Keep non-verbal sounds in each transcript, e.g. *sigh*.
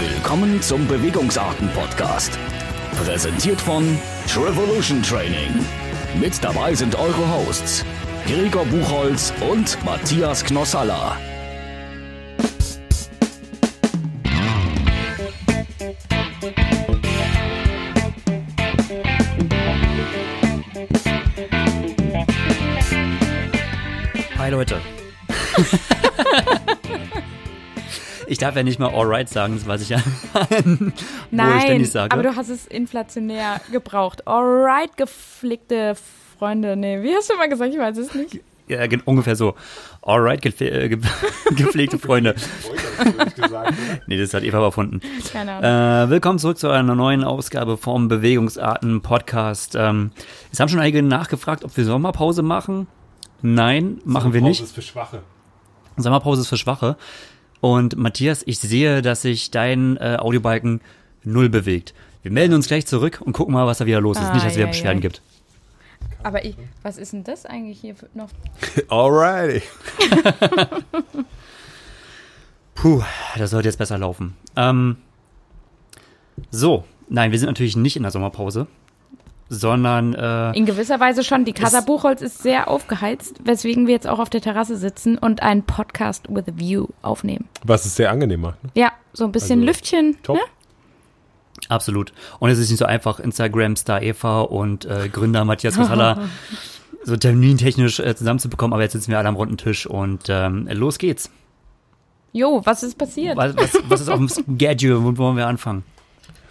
Willkommen zum Bewegungsarten-Podcast. Präsentiert von Trevolution Training. Mit dabei sind eure Hosts Gregor Buchholz und Matthias Knossalla. Hi Leute. *laughs* ich darf ja nicht mal alright sagen, was ich ja *laughs* Nein, sage. aber du hast es inflationär gebraucht. Alright, geflickte Freunde. Nee, wie hast du mal gesagt? Ich weiß es nicht. ja, ungefähr so. Alright, gepfle äh, ge *laughs* gepflegte Freunde. nee, das hat Eva erfunden. Keine Ahnung. Äh, willkommen zurück zu einer neuen Ausgabe vom Bewegungsarten Podcast. Ähm, es haben schon einige nachgefragt, ob wir Sommerpause machen. Nein, machen wir nicht. ist für Schwache. Sommerpause ist für Schwache. Und Matthias, ich sehe, dass sich dein äh, Audiobalken null bewegt. Wir melden uns gleich zurück und gucken mal, was da wieder los ist. Ah, Nicht, dass es wieder ja, Beschwerden ja. gibt. Aber ich, was ist denn das eigentlich hier noch? *laughs* Alrighty. *laughs* Puh, das sollte jetzt besser laufen. Ähm, so, nein, wir sind natürlich nicht in der Sommerpause, sondern äh, In gewisser Weise schon. Die Casa Buchholz ist sehr aufgeheizt, weswegen wir jetzt auch auf der Terrasse sitzen und einen Podcast with a View aufnehmen. Was es sehr angenehm macht. Ne? Ja, so ein bisschen Also, Lüftchen. Top. Ne? absolut. Und es ist nicht so einfach, Instagram-Star Eva und äh, Gründer Matthias Rosalla *laughs* so termintechnisch äh, zusammenzubekommen, aber jetzt sitzen wir alle am runden Tisch und ähm, los geht's. Jo, was ist passiert? Was, was, was ist auf dem Schedule? Wo wollen wir anfangen?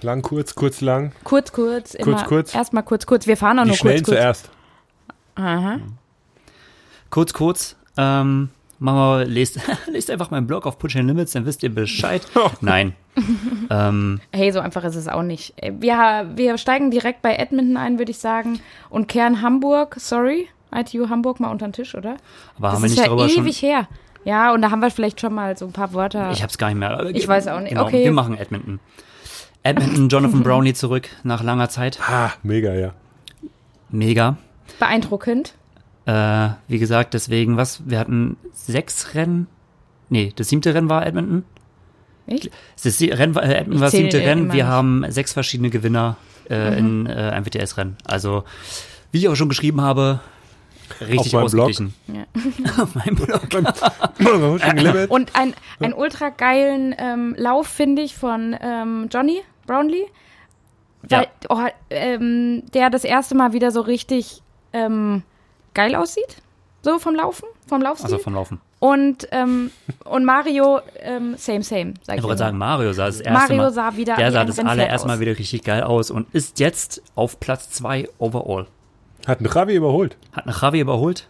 Lang, kurz, kurz, lang. Kurz, kurz, immer. kurz. Erstmal kurz, kurz. Wir fahren auch Die nur kurz, kurz. zuerst. Aha. Kurz, kurz. Ähm, wir, lest, *laughs* lest einfach meinen Blog auf Push and Limits, dann wisst ihr Bescheid. *laughs* Nein. ähm, Hey, so einfach ist es auch nicht. Äh, Wir, wir steigen direkt bei Edmonton ein, würde ich sagen. Und kehren Hamburg, sorry, ITU Hamburg mal unter den Tisch, oder? aber das haben wir ist nicht ja darüber schon. ewig her. Ja, und da haben wir vielleicht schon mal so ein paar Wörter. Ich hab's gar nicht mehr. Ich weiß auch nicht. Genau, Okay. wir machen Edmonton. Edmonton, *laughs* Jonathan Brownlee zurück nach langer Zeit. Ah, mega, ja. Mega. Beeindruckend. Äh, wie gesagt, deswegen, was? Wir hatten sechs Rennen. Nee, das siebte Rennen war Edmonton. Echt? Das Rennen war, äh, Edmonton war das siebte äh, Rennen. Wir nicht. haben sechs verschiedene Gewinner äh, Mhm. in äh, einem WTS-Rennen. Also, wie ich auch schon geschrieben habe, richtig meinem Blog. ausgeglichen. Ja. *laughs* *laughs* Auf meinem Blog. Und ein, ein ultra geilen ähm, Lauf, finde ich, von ähm, Johnny Brownlee. Ja. Weil, oh, ähm, der das erste Mal wieder so richtig ähm, geil aussieht. So vom Laufen, vom Laufstil. Also vom Laufen. Und, ähm, und Mario, ähm, same, same. Sag Ich ich wollte sagen, Mario sah das erste Mario Mal. sah wieder der sah das allererste Mal wieder richtig geil aus und ist jetzt auf Platz zwei overall. Hat ein Ravi überholt. Hat nach Javi überholt.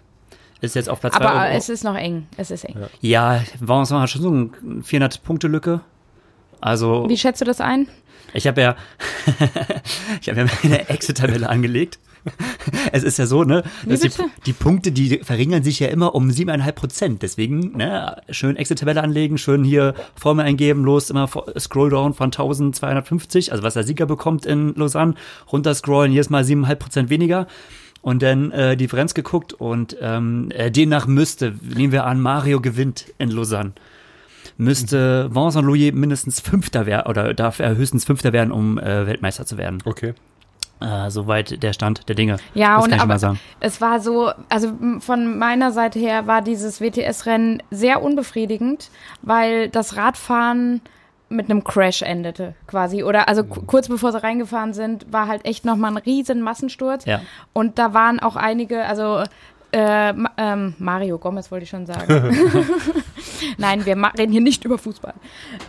Ist jetzt auf Platz zwei Aber overall. es ist noch eng. Es ist eng. Ja, war uns mal schon so eine 400-Punkte-Lücke. Also, Wie schätzt du das ein? Ich habe ja, *laughs* ich habe ja eine Exit-Tabelle angelegt. Es ist ja so, ne, dass die, die Punkte, die verringern sich ja immer um 7,5 Prozent. Deswegen, ne, schön Exit-Tabelle anlegen, schön hier Formel eingeben, los, immer vor- Scroll down von 1250, also was der Sieger bekommt in Lausanne, runter scrollen, jedes Mal 7,5 Prozent weniger. Und dann äh, Differenz geguckt und ähm, äh, demnach müsste, nehmen wir an, Mario gewinnt in Lausanne müsste Vincent Louis mindestens Fünfter werden oder darf er höchstens Fünfter werden, um äh, Weltmeister zu werden. Okay. Äh, soweit der Stand der Dinge. Ja, das und kann ich aber mal sagen. es war so, also von meiner Seite her war dieses WTS-Rennen sehr unbefriedigend, weil das Radfahren mit einem Crash endete, quasi. Oder also ku- kurz bevor sie reingefahren sind, war halt echt nochmal ein riesen Massensturz. Ja. Und da waren auch einige, also äh, ähm, Mario Gomez wollte ich schon sagen. *laughs* *laughs* *laughs* Nein, wir reden hier nicht über Fußball.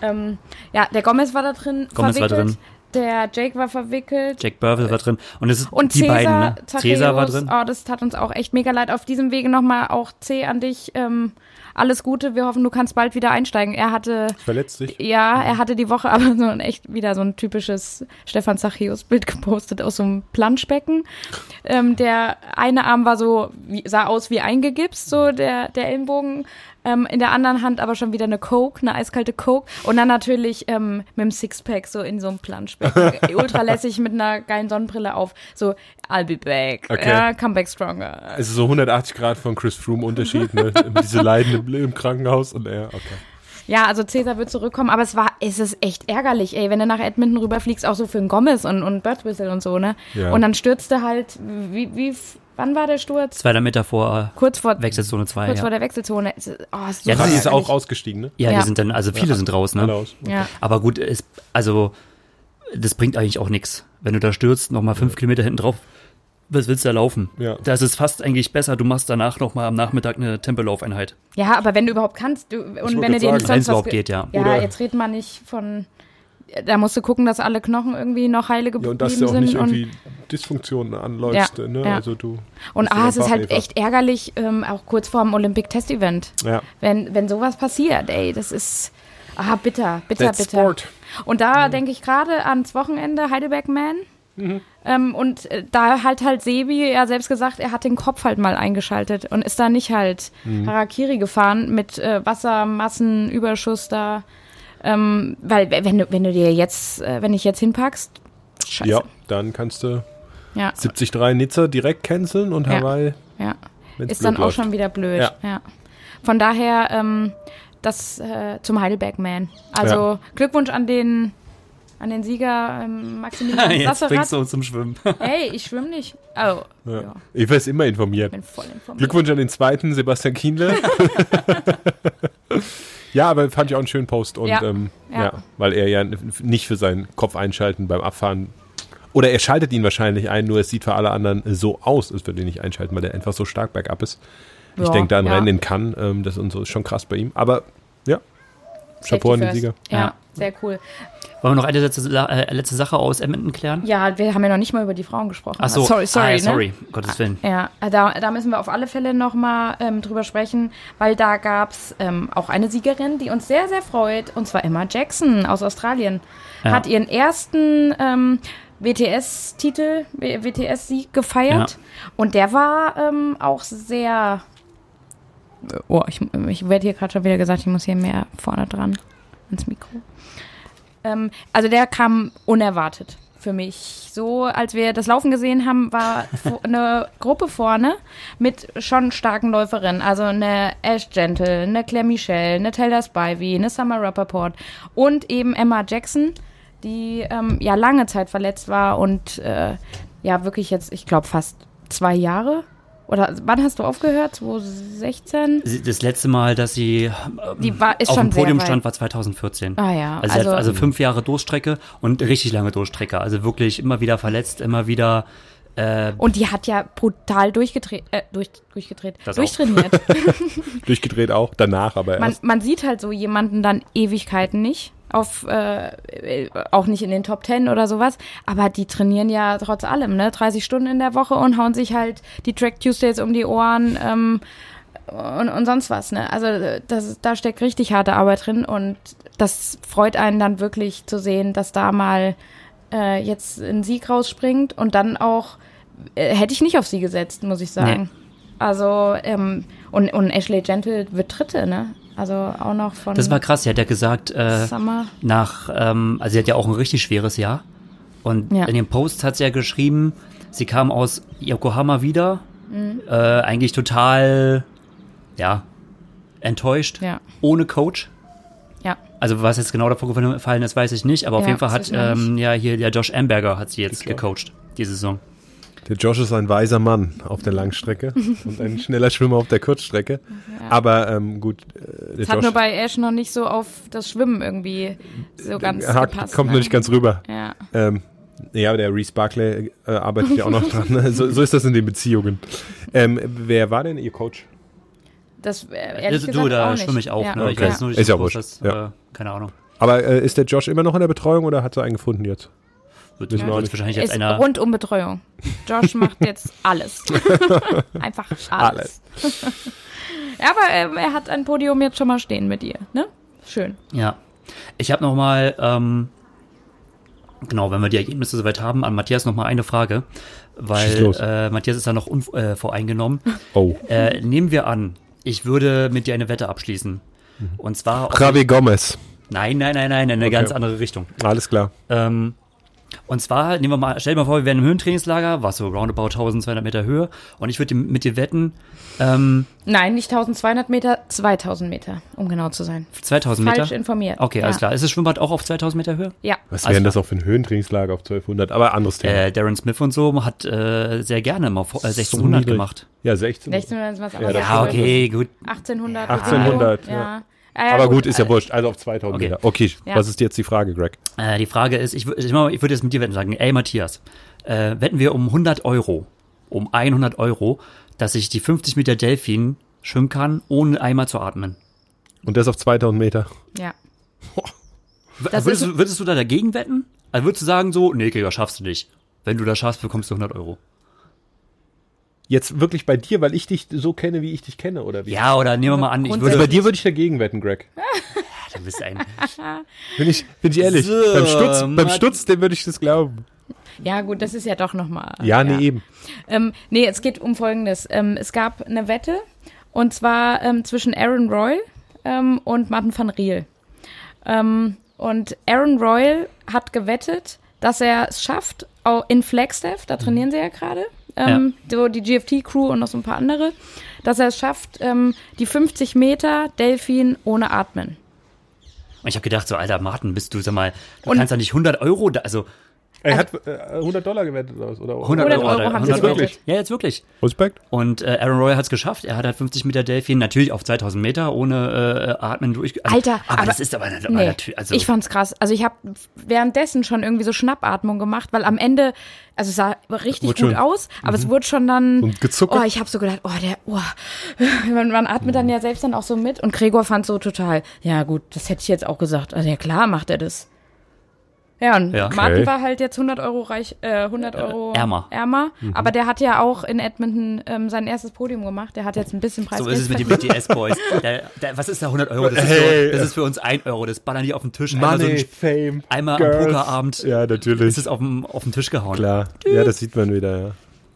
Ähm, ja, der Gomez war da drin Gomez war verwickelt. drin. Der Jake war verwickelt. Jack Burville war drin. Und es ist Und die Cäsar, beiden, ne? Cäsar war drin. Oh, das tat uns auch echt mega leid. Auf diesem Wege nochmal auch C an dich. Ähm, alles Gute. Wir hoffen, du kannst bald wieder einsteigen. Er hatte, Verletzt dich. ja, er hatte die Woche *laughs* aber so ein echt wieder so ein typisches Stefan Zachäus-Bild gepostet aus so einem Planschbecken. Ähm, der eine Arm war so, wie, sah aus wie eingegipst, so der, der Ellenbogen. Ähm, in der anderen Hand aber schon wieder eine Coke, eine eiskalte Coke. Und dann natürlich ähm, mit dem Sixpack so in so einem Planschbecken. *laughs* Ultra lässig mit einer geilen Sonnenbrille auf. So, I'll be back. Okay. Ja, come back stronger. Es ist so 180 Grad von Chris Froome Unterschied, ne? *laughs* Diese Leiden im, Krankenhaus und er, okay. Ja, also Cäsar wird zurückkommen, aber es war, es ist echt ärgerlich, ey, wenn du nach Edmonton rüberfliegst, auch so für einen Gomez und, und Birdswhistle und so, ne? Ja. Und dann stürzte halt, wie, wie, wann war der Sturz? 200 Meter vor Kurz vor, Wechselzone 2. kurz ja. vor der Wechselzone. Oh, ist so Ja, das ist auch ausgestiegen, ne? ja, Ja. die sind dann, also viele sind raus, Alle ne? aus. Ja. Aber gut, es, also, das bringt eigentlich auch nichts. Wenn du da stürzt, nochmal fünf Kilometer hinten drauf, was willst du da laufen? Ja. Da ist es fast eigentlich besser, du machst danach nochmal am Nachmittag eine Tempelaufeinheit. ja, aber wenn du überhaupt kannst, du, und wenn du dir nicht sonst was geht, ja. Ja, Oder- jetzt redet man nicht von, da musst du gucken, dass alle Knochen irgendwie noch heile Ja, geblieben und dass du auch sind. nicht irgendwie Dysfunktionen anläufst, Ja, ne? ja. Also du. und ah, ja es ist halt echt ärgerlich, ähm, auch kurz vor dem Olympic-Test-Event. Ja. Wenn, wenn sowas passiert, ey, das ist, ah, bitter, bitter, That's bitter. sport. Und da denke ich gerade ans Wochenende Heidelberg Man. Ähm, und äh, da halt halt Sebi ja selbst gesagt, er hat den Kopf halt mal eingeschaltet und ist da nicht halt Harakiri gefahren mit äh, Wassermassenüberschuss da. Ähm, weil wenn du, wenn du dir jetzt, äh, wenn ich jetzt hinpackst, scheiße. Ja, dann kannst du Ja, 73 Nizza direkt canceln und Ja. Hawaii, ja. wenn Ist dann auch schon wieder blöd. Ja. Ja. Von daher, ähm, das äh, zum Heidelberg Man. Also Ja. Glückwunsch an den an den Sieger ähm, Maximilian *laughs* Jetzt bringst Sasserath. du uns zum Schwimmen. *laughs* Hey, ich schwimme nicht. Oh, ja. Ja. Eva ist immer informiert. bin voll informiert. Glückwunsch an den zweiten, Sebastian Kienle. *laughs* ja, aber fand ich auch einen schönen Post. Und Ja. Ähm, ja. Ja. weil er ja nicht für seinen Kopf einschalten beim Abfahren. Oder er schaltet ihn wahrscheinlich ein, nur es sieht für alle anderen so aus, als würde er ihn nicht einschalten, weil er einfach so stark bergab ist. Ich Ja, denke da an ja. Rennen in Cannes, ähm, das und so ist schon krass bei ihm. Aber ja, Chapeau an den Sieger. Ja, Ja. Sehr cool. Wollen wir noch eine letzte, äh, letzte Sache aus Edmonton klären? Ja, wir haben ja noch nicht mal über die Frauen gesprochen. Ach so. Sorry, sorry. Ah, ja, ne? sorry. Gottes Willen. Ja, da, da müssen wir auf alle Fälle nochmal ähm, drüber sprechen, weil da gab es ähm, auch eine Siegerin, die uns sehr, sehr freut, und zwar Emma Jackson aus Australien. Ja. Hat ihren ersten ähm, WTS-Titel, WTS-Sieg gefeiert. Und der war ähm, auch sehr. Oh, ich, ich werde hier gerade schon wieder gesagt, ich muss hier mehr vorne dran ans Mikro. Ähm, also der kam unerwartet für mich. So, als wir das Laufen gesehen haben, war *laughs* eine Gruppe vorne mit schon starken Läuferinnen. Also eine Ash Gentle, eine Claire Michelle, eine Taylor Spivey, eine Summer Rappaport und eben Emma Jackson, die ähm, ja lange Zeit verletzt war und äh, ja wirklich jetzt, ich glaube, fast zwei Jahre. Oder wann hast du aufgehört? 2016? Sie- Das letzte Mal, dass sie ähm, Die war, ist auf dem Podium stand, war 2014. Ah ja, Also, also, also fünf Jahre Durchstrecke und richtig lange Durchstrecke. Also wirklich immer wieder verletzt, immer wieder. Äh, und die hat ja brutal durchgedreht, äh, durch, durchgedreht, durchtrainiert. *laughs* Durchgedreht auch, danach aber man, erst. man sieht halt so jemanden dann Ewigkeiten nicht. Auf, äh, auch nicht in den Top Ten oder sowas. Aber die trainieren ja trotz allem, ne? 30 Stunden in der Woche und hauen sich halt die Track Tuesdays um die Ohren ähm, und, und sonst was, ne? Also das, da steckt richtig harte Arbeit drin und das freut einen dann wirklich zu sehen, dass da mal äh, jetzt ein Sieg rausspringt und dann auch äh, hätte ich nicht auf sie gesetzt, muss ich sagen. Also, ähm, und, und Ashley Gentle wird Dritte, ne? Also auch noch von das war krass. Sie hat ja gesagt, äh, Summer. nach, ähm, also sie hat ja auch ein richtig schweres Jahr. Und Ja. in dem Post hat sie ja geschrieben, sie kam aus Yokohama wieder, Mhm. äh, eigentlich total, ja, enttäuscht, Ja. ohne Coach. Ja. Also was jetzt genau davor gefallen ist, weiß ich nicht, aber auf Ja, jeden Fall hat ähm, ja hier der Josh Amberger hat sie jetzt gecoacht, diese Saison. Der Josh ist ein weiser Mann auf der Langstrecke *laughs* und ein schneller Schwimmer auf der Kurzstrecke. Aber ähm, gut, äh, der Es hat Josh nur bei Ash noch nicht so auf das Schwimmen irgendwie so ganz hakt- gepasst. kommt ne? nur nicht ganz rüber. Ja. Ähm, ja, aber der Reese Barclay äh, arbeitet ja auch noch *laughs* dran. ne? So, so ist das in den Beziehungen. Ähm, wer war denn Ihr Coach? Das äh, ehrlich du, gesagt du, da schwimme ich auch. Ja. Ne? Ich Okay. weiß nur nicht, Ist ja wurscht. das, Ja. äh, keine Ahnung. Aber äh, ist der Josh immer noch in der Betreuung oder hat er einen gefunden jetzt? Wird auch wird wahrscheinlich jetzt Ist einer. rund um Betreuung. Josh macht jetzt *laughs* alles. *laughs* Einfach alles. *laughs* ja, aber ähm, er hat ein Podium jetzt schon mal stehen mit ihr, ne? Schön. Ja. Ich habe noch mal, ähm, genau, wenn wir die Ergebnisse soweit haben, an Matthias noch mal eine Frage, weil äh, Matthias ist da noch unvoreingenommen. Oh. äh, nehmen wir an, ich würde mit dir eine Wette abschließen. Und zwar. Javi Gomez. nein, nein, nein, nein, in eine Okay. ganz andere Richtung. Alles klar. Ähm, Und zwar, nehmen wir mal, stell dir mal vor, wir wären im Höhentrainingslager, was so roundabout 1200 Meter Höhe. Und ich würde mit dir wetten, ähm, Nein, nicht 1200 Meter, 2000 Meter, um genau zu sein. 2000 Meter. Falsch informiert. Okay, ja. alles klar. Ist das Schwimmbad auch auf 2000 Meter Höhe? Ja. Was Also- wären das auch für ein Höhentrainingslager auf 1200? Aber anderes Thema. Äh, Darren Smith und so hat äh, sehr gerne mal vor- äh, 1600 niedrig. gemacht. Ja, 16. 1600 ist was Ja, anderes. das Ja, okay, gut. 1800. 1800, ja. ja. Ja. ja Aber gut, ist ja äh, wurscht. Also auf 2000 Okay. Meter. Okay, Ja. was ist jetzt die Frage, Greg? Äh, die Frage ist, ich, ich, ich würde jetzt mit dir wetten sagen, ey Matthias, äh, wetten wir um 100 Euro, um 100 Euro, dass ich die 50 Meter Delfin schwimmen kann, ohne einmal zu atmen. Und das auf 2000 Meter. Ja. *laughs* Würdest, du, würdest du da dagegen wetten? Also würdest du sagen so, nee, Gregor, schaffst du nicht. Wenn du das schaffst, bekommst du 100 Euro. Jetzt wirklich bei dir, weil ich dich so kenne, wie ich dich kenne, oder wie? Ja, oder nehmen wir mal an, ich Also würde... bei dir würde ich dagegen wetten, Greg. *laughs* Du bist ein... *laughs* Bin ich, bin ich ehrlich. So, beim Stutz, beim Stutz, dem würde ich das glauben. Ja, gut, das ist ja doch nochmal. Ja, nee, eben. Ähm, nee, es geht um Folgendes. Ähm, es gab eine Wette und zwar ähm, zwischen Aaron Royal ähm, und Martin van Riel. Ähm, und Aaron Royal hat gewettet, dass er es schafft, auch in Flagstaff, da trainieren sie ja gerade, ähm, so die GFT-Crew und noch so ein paar andere, dass er es schafft, ähm, die 50 Meter Delfin ohne Atmen. Und ich habe gedacht so, alter Martin, bist du, sag mal, du Und- kannst doch nicht 100 Euro, da, also Er hat äh, 100 Dollar gewettet oder was? Oder 100, 100 Euro, Euro haben sie 100 gewettet. Ja, jetzt wirklich. Respekt. Und äh, Aaron Roy hat es geschafft. Er hat halt 50 Meter Delfin, natürlich auf 2000 Meter ohne äh, Atmen durch. Also, Alter, aber, aber- das ist aber, aber Nee, natürlich, also ich fand's krass. Also ich habe währenddessen schon irgendwie so Schnappatmung gemacht, weil am Ende, also es sah richtig Wurde gut schon- aus, aber es wurde schon dann, Und gezuckert? oh, ich habe so gedacht, oh, der, oh, *laughs* man, man atmet dann ja selbst dann auch so mit und Gregor fand so total, ja gut, das hätte ich jetzt auch gesagt. Also ja klar macht er das. Ja, und Ja. Martin Okay. war halt jetzt 100 Euro reich, äh, 100 Euro ärmer. ärmer Mhm. aber der hat ja auch in Edmonton ähm, sein erstes Podium gemacht. Der hat jetzt ein bisschen Preis. so ist es mit den BTS-Boys. *laughs* Was ist da 100 Euro? Das ist, Hey. so, das ist für uns 1 Euro. Das ballern die auf den Tisch. Einmal, so Money, ein, Fame. einmal am Girls. Pokerabend Ja, natürlich. ist es auf den, auf den Tisch gehauen. Klar. Ja, das sieht man wieder, ja.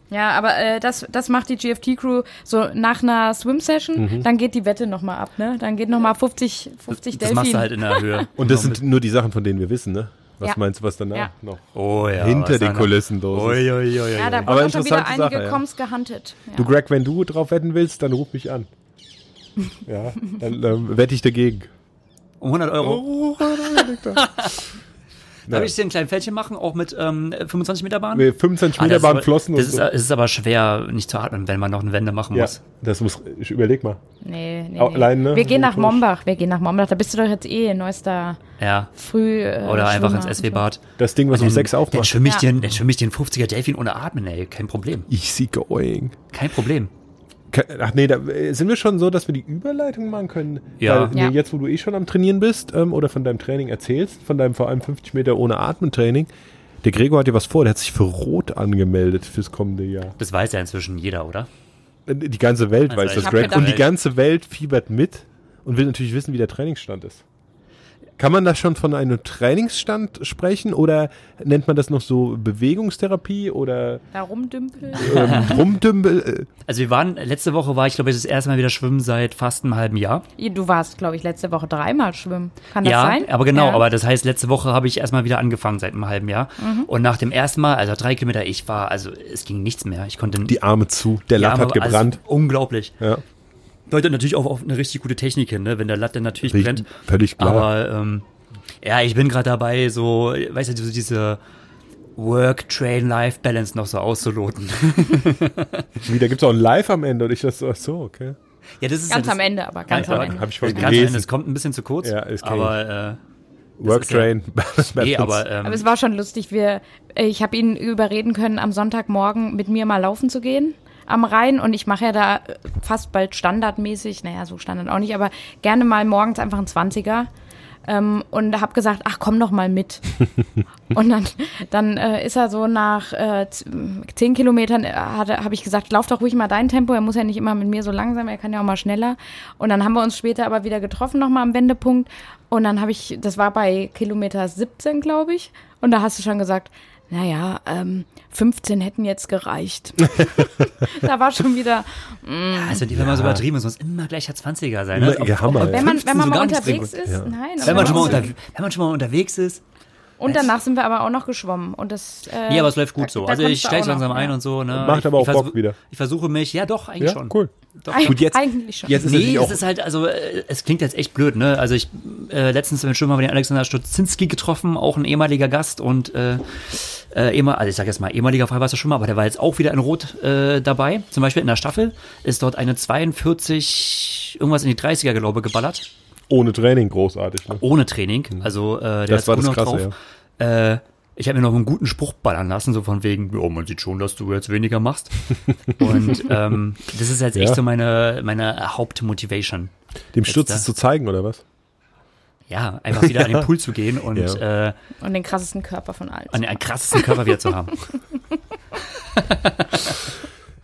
Ja, aber äh, das, das macht die GFT-Crew so nach einer Swim-Session, dann geht die Wette nochmal ab, ne? Dann geht nochmal 50, 50 Das Delfin. machst du halt in der Höhe. Und das sind nur die Sachen, von denen wir wissen, ne? Was Ja. meinst du, was danach Ja. noch Oh ja. hinter den Kulissen los ist? Ui, ui, ui. ja, da Aber wurden schon wieder einige Sache, ja. Comms gehuntet. Ja. Du, Greg, wenn du drauf wetten willst, dann ruf mich an. *laughs* Ja, dann ähm, wette ich dagegen. Um 100 Euro. Oh, *laughs* Darf ich dir ein kleines Fältchen machen, auch mit ähm, 25 Meter Bahn? Wir 25 Ah, Meter ist waren aber- Flossen das und ist, so. es ist aber schwer, nicht zu atmen, wenn man noch eine Wende machen Ja, muss. das muss, ich überleg mal. Nee, nee, nee. allein, ne? Wir gehen nach. Mombach, wir gehen nach Mombach. Da bist du doch jetzt eh neuester Ja. Früh. Äh, Oder einfach Schwimmer ins. SW-Bad. Das Ding, was um Dann- 6 Dann aufmacht. schwimme ich, Ja. den, dann schwimm ich den 50er Delfin ohne Atmen, ey. Kein Problem. Ich see going. Kein Problem. Ach nee, da äh, sind wir schon so, dass wir die Überleitung machen können. Ja. Weil, Ja. nee, jetzt, wo du eh schon am Trainieren bist ähm, oder von deinem Training erzählst, von deinem vor allem 50 Meter ohne Atmen-Training, der Gregor hat dir was vor, der hat sich für Rot angemeldet fürs kommende Jahr. Das weiß ja inzwischen jeder, oder? Äh, Die ganze Welt Also weiß das, Greg. gedacht- Und die ganze Welt fiebert mit und will natürlich wissen, wie der Trainingsstand ist. Kann man da schon von einem Trainingsstand sprechen oder nennt man das noch so Bewegungstherapie oder Da rumdümpeln. ähm, Rumdümpel? *laughs* Also wir waren, letzte Woche war ich, glaube ich, das erste Mal wieder schwimmen seit fast einem halben Jahr. Du warst, glaube ich, letzte Woche dreimal schwimmen. Kann das ja, sein? aber genau, Ja. aber das heißt, letzte Woche habe ich erstmal wieder angefangen seit einem halben Jahr. Mhm. Und nach dem ersten Mal, also drei Kilometer, ich war, also es ging nichts mehr. Ich konnte Die Arme zu, der Arme- hat gebrannt. Also, unglaublich. ja, Deutet natürlich auch auf eine richtig gute Technik hin, ne? wenn der Latte natürlich Richtig- brennt. völlig klar. Aber ähm, ja, ich bin gerade dabei, so, weißt du, so diese Work-Train-Life-Balance noch so auszuloten. *laughs* Wie, da gibt es auch ein Live am Ende und ich das so, ach so, okay. ja, das ist Ganz ja am das, Ende, aber ganz Ja, am ja, Ende. Hab ich voll Ganz am. Ende, es kommt ein bisschen zu kurz. Ja, ich. aber, äh, Worktrain. *laughs* nee, aber, ähm, Aber es war schon lustig. Wir, äh, ich habe ihn überreden können, am Sonntagmorgen mit mir mal laufen zu gehen am Rhein. Und ich mache ja da äh, fast bald standardmäßig, naja, so Standard auch nicht, aber gerne mal morgens einfach ein 20er. Ähm, und habe gesagt, ach komm noch mal mit. *laughs* und dann, dann äh, ist er so nach äh, zehn Kilometern, äh, habe ich gesagt, lauf doch ruhig mal dein Tempo. Er muss ja nicht immer mit mir so langsam, er kann ja auch mal schneller. Und dann haben wir uns später aber wieder getroffen noch mal am Wendepunkt. Und dann habe ich, das war bei Kilometer 17, glaube ich. Und da hast du schon gesagt, naja, ähm, 15 hätten jetzt gereicht. *laughs* da war schon wieder, also die, wenn man so übertrieben ist, muss immer gleich der 20er sein. Ne? Ja, Hammer, wenn man, 15 wenn man mal unterwegs ist, Ja. nein. Wenn man, aber schon mal so- unter, wenn man schon mal unterwegs ist, Und danach sind wir aber auch noch geschwommen. Und das, äh, Nee, aber es läuft gut so. da Also ich steige langsam noch, ein ja. und so. Ne? Macht ich, aber auch Bock wieder. Ich versuche mich, ja doch, eigentlich Ja, schon. cool. Doch, Eig Gut, jetzt- eigentlich schon. Jetzt ist Nee, es ist halt, also äh, es klingt jetzt echt blöd, ne? Also ich äh, letztens im Schwimmer den Alexander Stutzinski getroffen, auch ein ehemaliger Gast und äh, äh, ehemal, also ich sage jetzt mal ehemaliger Freiwasserschwimmer, aber der war jetzt auch wieder in Rot äh, dabei. Zum Beispiel in der Staffel ist dort eine 42, irgendwas in die 30er, glaube ich, geballert. Ohne Training großartig. Ne? Ohne Training. Also äh, der Mhm. Das war das noch Krasse, Äh, ich habe mir noch einen guten Spruch ballern lassen, so von wegen, oh, man sieht schon, dass du jetzt weniger machst. *laughs* Und ähm, das ist jetzt echt Ja. so meine, meine Hauptmotivation. Dem Sturz es zu zeigen, oder was? Ja, einfach wieder an den *laughs* Pool zu gehen und Ja. äh, Und den krassesten Körper von allen. an den krassesten Körper wieder zu haben. *laughs*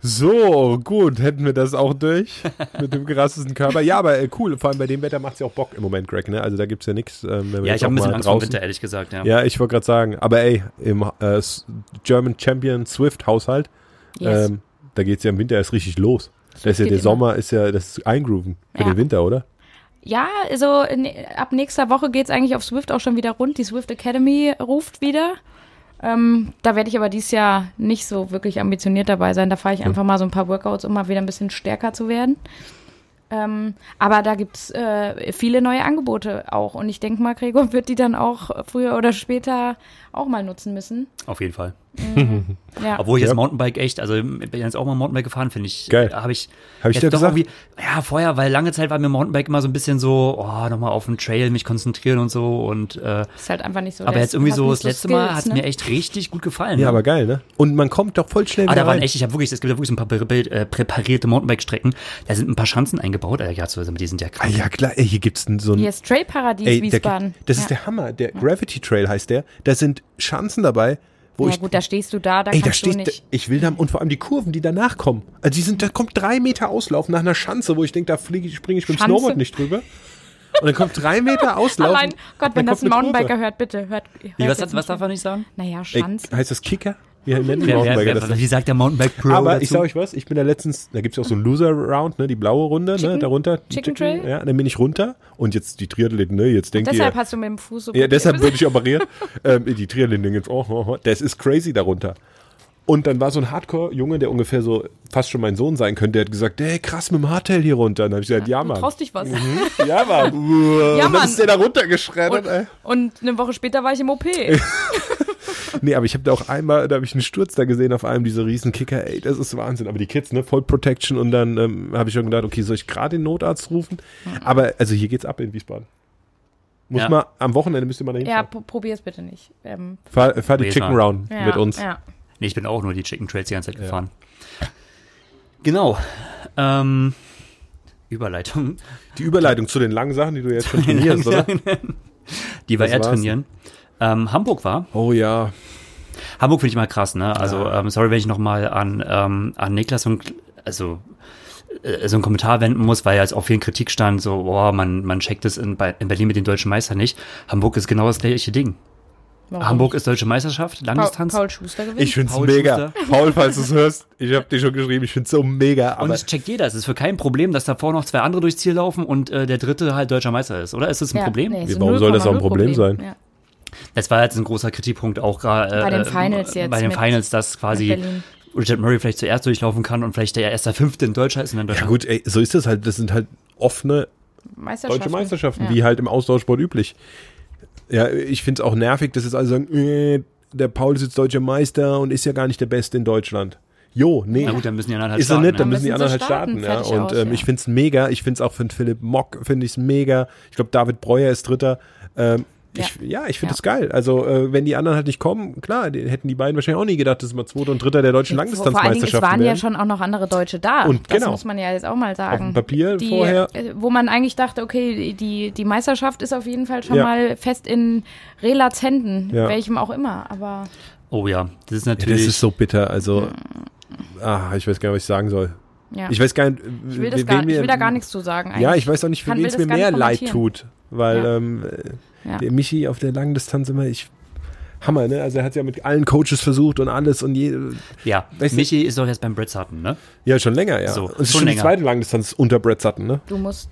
So, gut, hätten wir das auch durch mit dem krassesten Körper. Ja, aber äh, cool, vor allem bei dem Wetter macht es ja auch Bock im Moment, Greg, ne? Also da gibt's ja nichts. Ähm, Ja, ich habe ein bisschen Angst vor dem draußen- Winter, ehrlich gesagt. Ja. Ja, ich wollte gerade sagen, aber ey, im äh, German Champion Swift Haushalt, Yes. ähm, da geht's ja im Winter erst richtig los. Das ist ja geht der immer. Sommer ist ja das ist Eingrooven für Ja. den Winter, oder? Ja, also in, ab nächster Woche geht's eigentlich auf Swift auch schon wieder rund. Die Swift Academy ruft wieder. Ähm, da werde ich aber dieses Jahr nicht so wirklich ambitioniert dabei sein. Da fahre ich einfach mal so ein paar Workouts, um mal wieder ein bisschen stärker zu werden. Ähm, aber da gibt's äh, viele neue Angebote auch. Und ich denke mal, Gregor wird die dann auch früher oder später auch mal nutzen müssen. Auf jeden Fall. Ja. *laughs* Obwohl ich Ja. jetzt Mountainbike echt, also ich bin jetzt auch mal Mountainbike gefahren, finde ich. Geil. Habe ich, Hab ich jetzt dir doch gesagt? irgendwie- Ja, vorher, weil lange Zeit war mir Mountainbike immer so ein bisschen so, oh, nochmal auf den Trail mich konzentrieren und so. Und äh, ist halt einfach nicht so. aber jetzt irgendwie so das letzte Mal Skills, hat es ne? mir echt richtig gut gefallen. Ja, ne? aber geil, ne? Und man kommt doch voll schnell Ah, wieder da waren rein. echt, ich habe wirklich, es gibt ja wirklich so ein paar äh, präparierte Mountainbike-Strecken. Da sind ein paar Schanzen eingebaut. Äh, ja, die sind ja Ah, krass. ja, klar, ey, hier gibt's n- so ein Hier ist Trail Paradies Ey, der, Wiesbaden. das ja. ist der Hammer. Der Gravity Trail heißt der. Da sind Chancen dabei, wo Ja ich. gut, da stehst du da, da ey, da kannst du steht. nicht. Ich will da. Und vor allem die Kurven, die danach kommen. Also die sind, da kommt drei Meter Auslauf nach einer Schanze, wo ich denke, da fliege ich, springe ich mit dem Schanze? Snowboard nicht drüber. Und dann kommt drei Meter *laughs* Auslauf. Allein, Gott, wenn das ein Mountainbiker Kurve. hört, bitte, hört. hört Wie, was, was nicht darf er nicht sagen? Naja, Ey, Schanz. heißt das Kicker? Wie nennen die Wer, wer, Mountainbiker wer, das? wie sagt der Mountainbike Pro Aber dazu? ich sag euch was, ich bin da letztens, da gibt's ja auch so ein Loser-Round, ne, die blaue Runde, ne, Chicken- darunter. Chicken Trail? Ja, dann bin ich runter und jetzt die Triathleten, ne, jetzt denkt Deshalb ihr, hast du mit dem Fuß so Ja, deshalb wurde ich operiert. *laughs* ähm, die Triathleten jetzt, oh, oh, oh, das ist crazy darunter. Und dann war so ein Hardcore-Junge, der ungefähr so fast schon mein Sohn sein könnte, der hat gesagt, ey, krass, mit dem Hardtail hier runter. Und dann habe ich gesagt, ja, Du Mann. traust dich was. Ja, Mann. *laughs* Ja, und dann ist der da runtergeschreddert, ey. Und eine Woche später war ich im OP. *laughs* Nee, aber ich habe da auch einmal, da habe ich einen Sturz da gesehen auf einem dieser riesen Kicker, ey, das ist Wahnsinn. Aber die Kids, ne, Voll Protection und dann ähm, habe ich schon gedacht, okay, soll ich gerade den Notarzt rufen? Aber also hier geht's ab in Wiesbaden. Muss Ja. mal, am Wochenende müsst ihr mal dahin ja, probier's bitte nicht. Ähm, Fahr, fahr die Chicken. Round ja, mit uns. Ja. Nee, ich bin auch nur die Chicken Trails die ganze Zeit gefahren. Genau. Ähm, Überleitung. Die Überleitung zu den langen Sachen, die du jetzt schon trainierst, oder? Die Was eher trainieren. Ähm, Hamburg war. Oh ja. Hamburg finde ich mal krass, ne? Also, ähm, sorry, wenn ich nochmal an, ähm, an Niklas und, also, äh, so einen Kommentar wenden muss, weil ja jetzt auch viel Kritik stand, so, boah, man, man checkt es in, in Berlin mit den deutschen Meistern nicht. Hamburg ist genau das gleiche Ding. Warum? Hamburg ist deutsche Meisterschaft, Paul, Langdistanz. Paul Schuster gewinnt. Ich find's Paul mega. Paul, falls du es *laughs* hörst, ich habe dir schon geschrieben, ich find's so mega. und es checkt jeder. Es ist für kein Problem, dass davor noch zwei andere durchs Ziel laufen und äh, der dritte halt deutscher Meister ist, oder? Ist das ein Ja, Problem? nee, warum soll das auch ein 0,0 Problem sein? Ja. Das war jetzt ein großer Kritikpunkt auch gerade. Bei den äh, Finals jetzt Bei den Finals, dass quasi. Richard Murray vielleicht zuerst durchlaufen kann und vielleicht der erste Fünfte in Deutschland ist und dann ja gut, ey, so ist es halt. Das sind halt offene Meisterschaften. deutsche Meisterschaften, Ja. wie halt im Austauschsport üblich. Ja, ich find's auch nervig, dass jetzt alle sagen, äh, der Paul ist jetzt deutscher Meister und ist ja gar nicht der Beste in Deutschland. Jo, nee. Na gut, dann müssen die anderen halt ist er starten, nicht, dann ne? müssen die anderen halt starten. starten, ja. Und aus, ähm, ja. ich find's mega. Ich find's auch für den Philipp Mock, finde ich's mega. Ich glaube, David Breuer ist Dritter. Ähm, ich, ja, ich finde Ja. das geil. Also, äh, wenn die anderen halt nicht kommen, klar, die, hätten die beiden wahrscheinlich auch nie gedacht, dass mal Zweiter und Dritter der deutschen Vor allen Dingen, es waren ja werden. schon auch noch andere Deutsche da. Und das genau. muss man ja jetzt auch mal sagen. Auf dem Papier die, vorher. äh, Wo man eigentlich dachte, okay, die, die Meisterschaft ist auf jeden Fall schon Ja. mal fest in Relats Händen, Ja. welchem auch immer. Aber Oh ja, das ist Ja, natürlich. das ist so bitter. Also, ah, ich weiß gar nicht, was ich sagen soll. ja. Ich weiß gar nicht, Ich will, gar, wem ich wir- will da gar nichts zu sagen. Eigentlich. Ja, ich weiß auch nicht, für wen es mir mehr leid tut. Weil Ja. ähm, äh, Ja. der Michi auf der Langdistanz immer, ich. Hammer, ne? Also er hat ja mit allen Coaches versucht und alles und je, ja, Weißt du- Michi ist doch jetzt beim Brett Sutton, ne? ja schon länger, ja. So, und es ist schon schon die länger. zweite Langdistanz unter Brett Sutton, ne? Du musst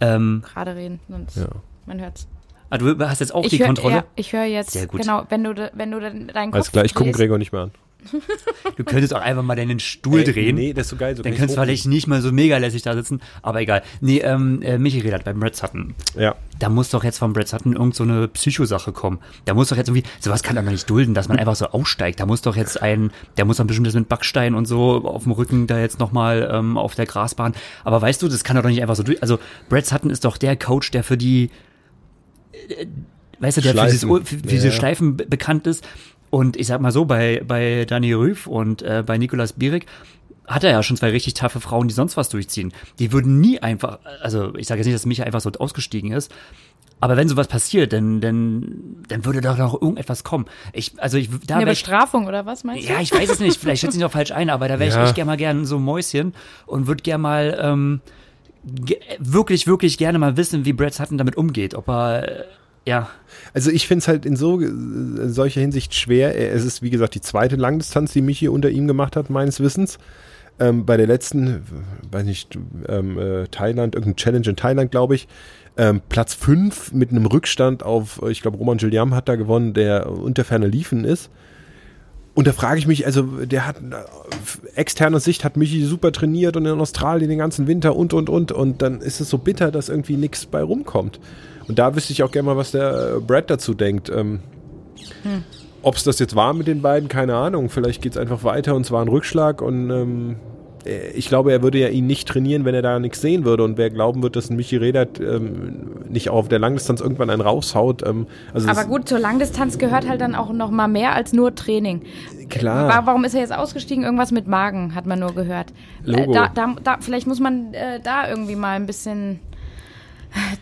Ähm, gerade reden, sonst Ja. man hört's. Ah, du hast jetzt auch Ich die höre Kontrolle. ja, ich höre jetzt, Sehr gut. genau, wenn du, wenn du de- deinen Kopf Alles klar, ich gucke Gregor nicht mehr an. Du könntest auch einfach mal deinen Stuhl Ey, drehen. Nee, das ist so geil. So Dann könntest du vielleicht nicht mal so mega lässig da sitzen. Aber egal. Nee, ähm, äh, Michi redet beim Brad Sutton. Ja. Da muss doch jetzt von Brad Sutton irgend so eine Psychosache kommen. Da muss doch jetzt irgendwie, sowas kann er doch nicht dulden, dass man einfach so aussteigt. Da muss doch jetzt ein, der muss dann bestimmt das mit Backstein und so auf dem Rücken da jetzt nochmal ähm, auf der Grasbahn. Aber weißt du, das kann er doch nicht einfach so durch. Also Brad Sutton ist doch der Coach, der für die, äh, weißt du, der für, dieses, Schleifen. für Ja, diese ja. Schleifen be- bekannt ist. Und ich sag mal so, bei, bei Dani Rüff und äh, bei Nikolas Bierig hat er ja schon zwei richtig taffe Frauen, die sonst was durchziehen. Die würden nie einfach, also ich sage jetzt nicht, dass Micha einfach so ausgestiegen ist, aber wenn sowas passiert, dann, dann, dann würde doch noch irgendetwas kommen. Ich, also ich, da Eine wär ich, Bestrafung oder was meinst du? ja, ich weiß es nicht, vielleicht schätze ich *laughs* noch falsch ein, aber da wäre ich Ja. echt gerne mal gern so ein Mäuschen und würde gerne mal ähm, ge wirklich, wirklich gerne mal wissen, wie Brad Sutton damit umgeht. Ob er, ja, Also ich finde es halt in so äh, solcher Hinsicht schwer. Äh, Es ist, wie gesagt, die zweite Langdistanz, die Michi unter ihm gemacht hat, meines Wissens. Ähm, bei der letzten, weiß nicht, ähm, äh, Thailand, irgendein Challenge in Thailand, glaube ich, ähm, Platz 5 mit einem Rückstand auf, äh, ich glaube, Roman Gilliam hat da gewonnen, der unter ferner Liefen ist. Und da frage ich mich, also der hat externer Sicht hat Michi super trainiert und in Australien den ganzen Winter und und und und dann ist es so bitter, dass irgendwie nichts bei rumkommt. Und da wüsste ich auch gerne mal, was der äh, Brad dazu denkt. Ähm, Ob es das jetzt war mit den beiden, keine Ahnung. Vielleicht geht es einfach weiter und es war ein Rückschlag und ähm, äh, ich glaube, er würde ja ihn nicht trainieren, wenn er da nichts sehen würde. Und wer glauben wird, dass ein Michi Redert ähm, nicht auch auf der Langdistanz irgendwann einen raushaut. Ähm, also Aber gut, zur Langdistanz gehört halt dann auch noch mal mehr als nur Training. Klar. Wa- Warum ist er jetzt ausgestiegen? Irgendwas mit Magen, hat man nur gehört. Logo. Äh, Da, da, da, vielleicht muss man äh, da irgendwie mal ein bisschen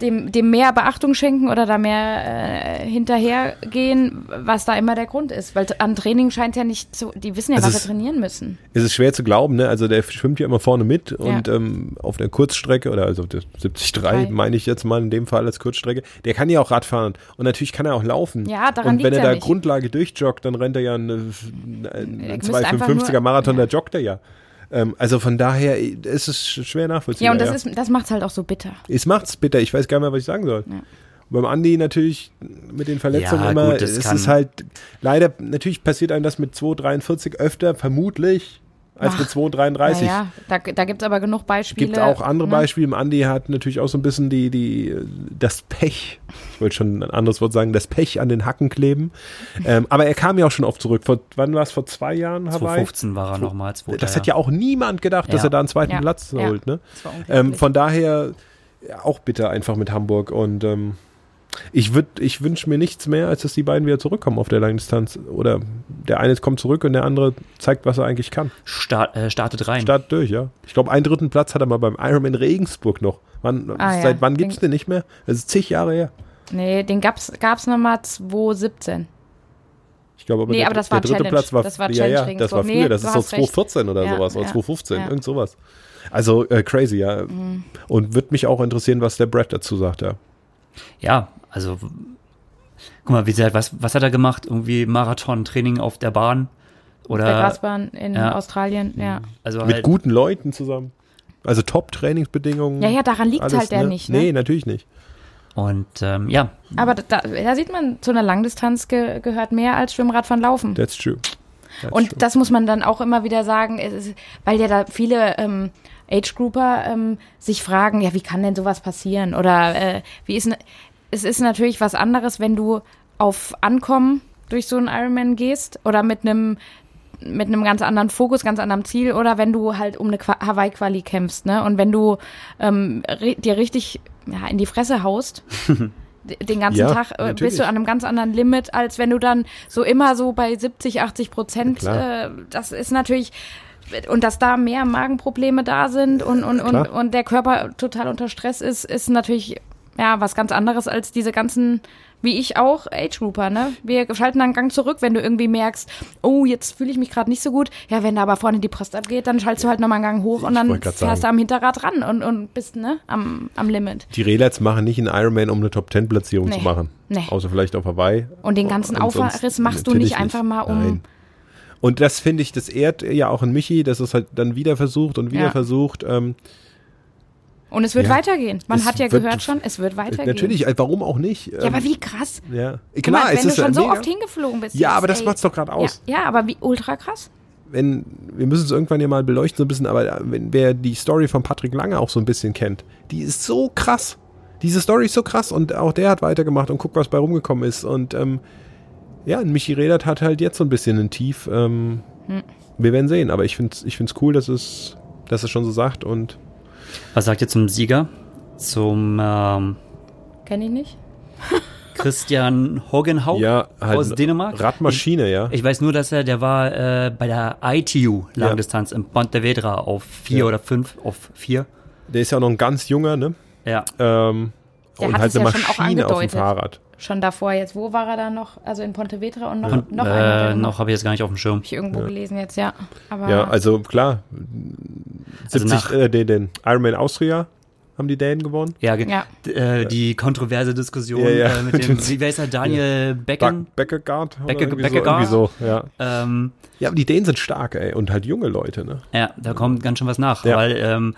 dem, dem mehr Beachtung schenken oder da mehr äh, hinterhergehen, was da immer der Grund ist. Weil an Training scheint ja nicht zu, die wissen ja, Also was es- sie trainieren müssen. Es ist schwer zu glauben, ne? Also der schwimmt ja immer vorne mit und Ja. ähm, auf der Kurzstrecke oder also der 73 Drei. meine ich jetzt mal in dem Fall als Kurzstrecke, der kann ja auch Radfahren und natürlich kann er auch laufen. Ja, daran Und wenn er ja da nicht. Grundlage durchjoggt, dann rennt er ja eine, einen einfach 255er nur- Marathon, ja. da joggt er ja. Ähm, also von daher ist es schwer nachvollziehbar. Ja, und das ist, das macht's halt auch so bitter. es macht's bitter, ich weiß gar nicht mehr, was ich sagen soll. Ja. Beim Andi natürlich mit den Verletzungen Ja, immer, gut, das es kann- ist halt, leider, natürlich passiert einem das mit 2,43 öfter, vermutlich, als Ach, mit 2,33. Naja, da, da gibt's aber genug Beispiele. Gibt auch andere ne? Beispiele. Im Andi hat natürlich auch so ein bisschen die, die, das Pech, ich wollte schon ein anderes Wort sagen, das Pech an den Hacken kleben. ähm, aber er kam ja auch schon oft zurück. Vor, wann war es? Vor zwei Jahren, Hawaii? 2015 war er nochmal. Das hat ja auch niemand gedacht, dass Ja. er da einen zweiten Ja, Platz ja. holt. Ne? Das war unglaublich. Ähm, von daher ja, auch bitter einfach mit Hamburg. Und ähm, ich, würd, ich wünsche mir nichts mehr, als dass die beiden wieder zurückkommen auf der Langdistanz. Oder der eine kommt zurück und der andere zeigt, was er eigentlich kann. Start, äh, startet rein. Start durch, ja. Ich glaube, einen dritten Platz hat er mal beim Ironman Regensburg noch. Wann, Ah, ja. seit wann gibt's Den- den nicht mehr? Das ist zig Jahre her. Nee, den gab's, gab's nochmal 2017. Ich glaube, aber Nee, der, aber das der war dritte Challenge. Platz war, Das war ja, ja, das war früher. Nee, das ist so hast recht. 2014 oder Ja, sowas, oder ja, 2015, ja. irgend sowas. Also äh, crazy, ja. Mhm. Und wird mich auch interessieren, was der Brad dazu sagt, ja. Ja, also guck mal, wie gesagt, was, was hat er gemacht? Irgendwie Marathon, Training auf der Bahn oder der Grasbahn in ja. Australien, ja. also Mit halt, guten Leuten zusammen. Also Top-Trainingsbedingungen. Ja, ja, daran liegt's alles, halt ja ne? nicht, ne? Nee, natürlich nicht. und ähm, ja, Aber da, da sieht man, zu einer Langdistanz ge gehört mehr als Schwimmradfahren laufen. That's true. That's Und true. das muss man dann auch immer wieder sagen, ist, weil ja da viele ähm, Age-Grouper ähm, sich fragen, ja, wie kann denn sowas passieren? Oder äh, wie ist, n- es ist natürlich was anderes, wenn du auf Ankommen durch so einen Ironman gehst oder mit einem mit einem ganz anderen Fokus, ganz anderem Ziel oder wenn du halt um eine Qua- Hawaii-Quali kämpfst, ne? Und wenn du ähm, dir richtig ja, in die Fresse haust, *laughs* den ganzen Ja, Tag äh, bist du an einem ganz anderen Limit, als wenn du dann so immer so bei 70, 80 Prozent, Ja, äh, das ist natürlich und dass da mehr Magenprobleme da sind und, und, und, und der Körper total unter Stress ist, ist natürlich ja was ganz anderes als diese ganzen, wie ich auch, Age-Grouper, ne? Wir schalten dann einen Gang zurück, wenn du irgendwie merkst, oh, jetzt fühle ich mich gerade nicht so gut. Ja, wenn da aber vorne die Post abgeht, dann schaltest du halt nochmal einen Gang hoch und dann fährst du sagen. am Hinterrad ran und, und bist, ne, am, am Limit. Die Relats machen nicht einen Ironman, um eine Top-10-Platzierung Nee. zu machen. Nee. Außer vielleicht auf Hawaii. Und den ganzen Aufriss machst du nicht einfach mal um. Nein. Und das finde ich, das ehrt ja auch in Michi, dass es halt dann wieder versucht und wieder Ja. versucht. Ähm, Und es wird Ja. weitergehen. Man Es hat ja gehört schon, es wird weitergehen. Natürlich, äh, warum auch nicht? Ja, aber wie krass. Ja, klar, mal, es wenn ist du schon äh, so mega. oft hingeflogen bist. Ja, jetzt, aber das ey. macht's doch gerade aus. Ja, ja, aber wie ultra krass. wenn, wir müssen es irgendwann ja mal beleuchten so ein bisschen, aber wenn wer die Story von Patrick Lange auch so ein bisschen kennt, die ist so krass. Diese Story ist so krass und auch der hat weitergemacht und guckt, was bei rumgekommen ist. Und ähm, ja, Michi Redert hat halt jetzt so ein bisschen ein Tief. Ähm, Hm. Wir werden sehen, aber ich finde es ich find's cool, dass es, dass es schon so sagt und Was sagt ihr zum Sieger? Zum ähm, Kenn ich nicht. *laughs* Christian Hogenhaug ja, halt aus Dänemark? Radmaschine, ja. Ich weiß nur, dass er, der war äh, bei der ITU Langdistanz in Pontevedra auf vier Ja. oder fünf, auf vier. Der ist ja auch noch ein ganz junger, ne? Ja. Ähm, Der und hat halt eine ja Maschine auf dem. Fahrrad. Schon davor jetzt. Wo war er da noch? Also in Pontevedra und noch, Und, noch einer. der äh, noch habe ich jetzt gar nicht auf dem Schirm. Hab ich irgendwo gelesen jetzt, ja. Aber Ja, also klar. Also 70, nach- äh, den, den Ironman Austria haben die Dänen gewonnen. Ja, Ja. Äh, die kontroverse Diskussion Ja, ja. Äh, mit dem, *laughs* wie wer ist er, Daniel Becken? Beckegaard? Becke- irgendwie Beckegaard? So, irgendwie so, ja. Ähm, ja, aber die Dänen sind stark, ey. Und halt junge Leute, ne? ja, da kommt ganz schön was nach, Ja. weil ähm,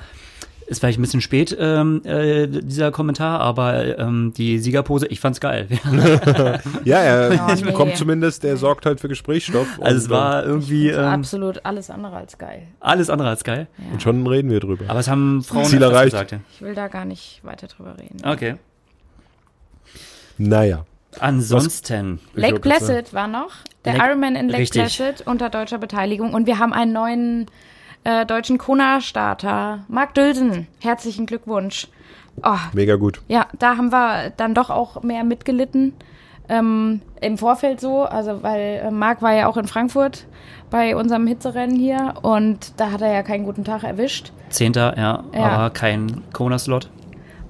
ist vielleicht ein bisschen spät, ähm, äh, dieser Kommentar, aber ähm, die Siegerpose, ich fand's geil. *laughs* Ja, er Oh, nee. kommt zumindest, der sorgt halt für Gesprächsstoff. Also es war irgendwie also ähm, absolut alles andere als geil. alles andere als geil. ähm, Und schon reden wir drüber. Aber es haben Frauen Ziel erreicht. gesagt. Ja. Ich will da gar nicht weiter drüber reden. Okay. Naja. Ansonsten, Lake wollte gerade Placid war noch. Der Lake- Ironman in Lake Richtig. Placid unter deutscher Beteiligung. Und wir haben einen neuen äh, deutschen Kona-Starter. Marc Dülsen. Herzlichen Glückwunsch. Oh, Mega gut. ja, da haben wir dann doch auch mehr mitgelitten. Ähm, Im Vorfeld so, also weil äh, Marc war ja auch in Frankfurt bei unserem Hitzerennen hier und da hat er ja keinen guten Tag erwischt. Zehnter, ja, Ja. aber kein Kona-Slot.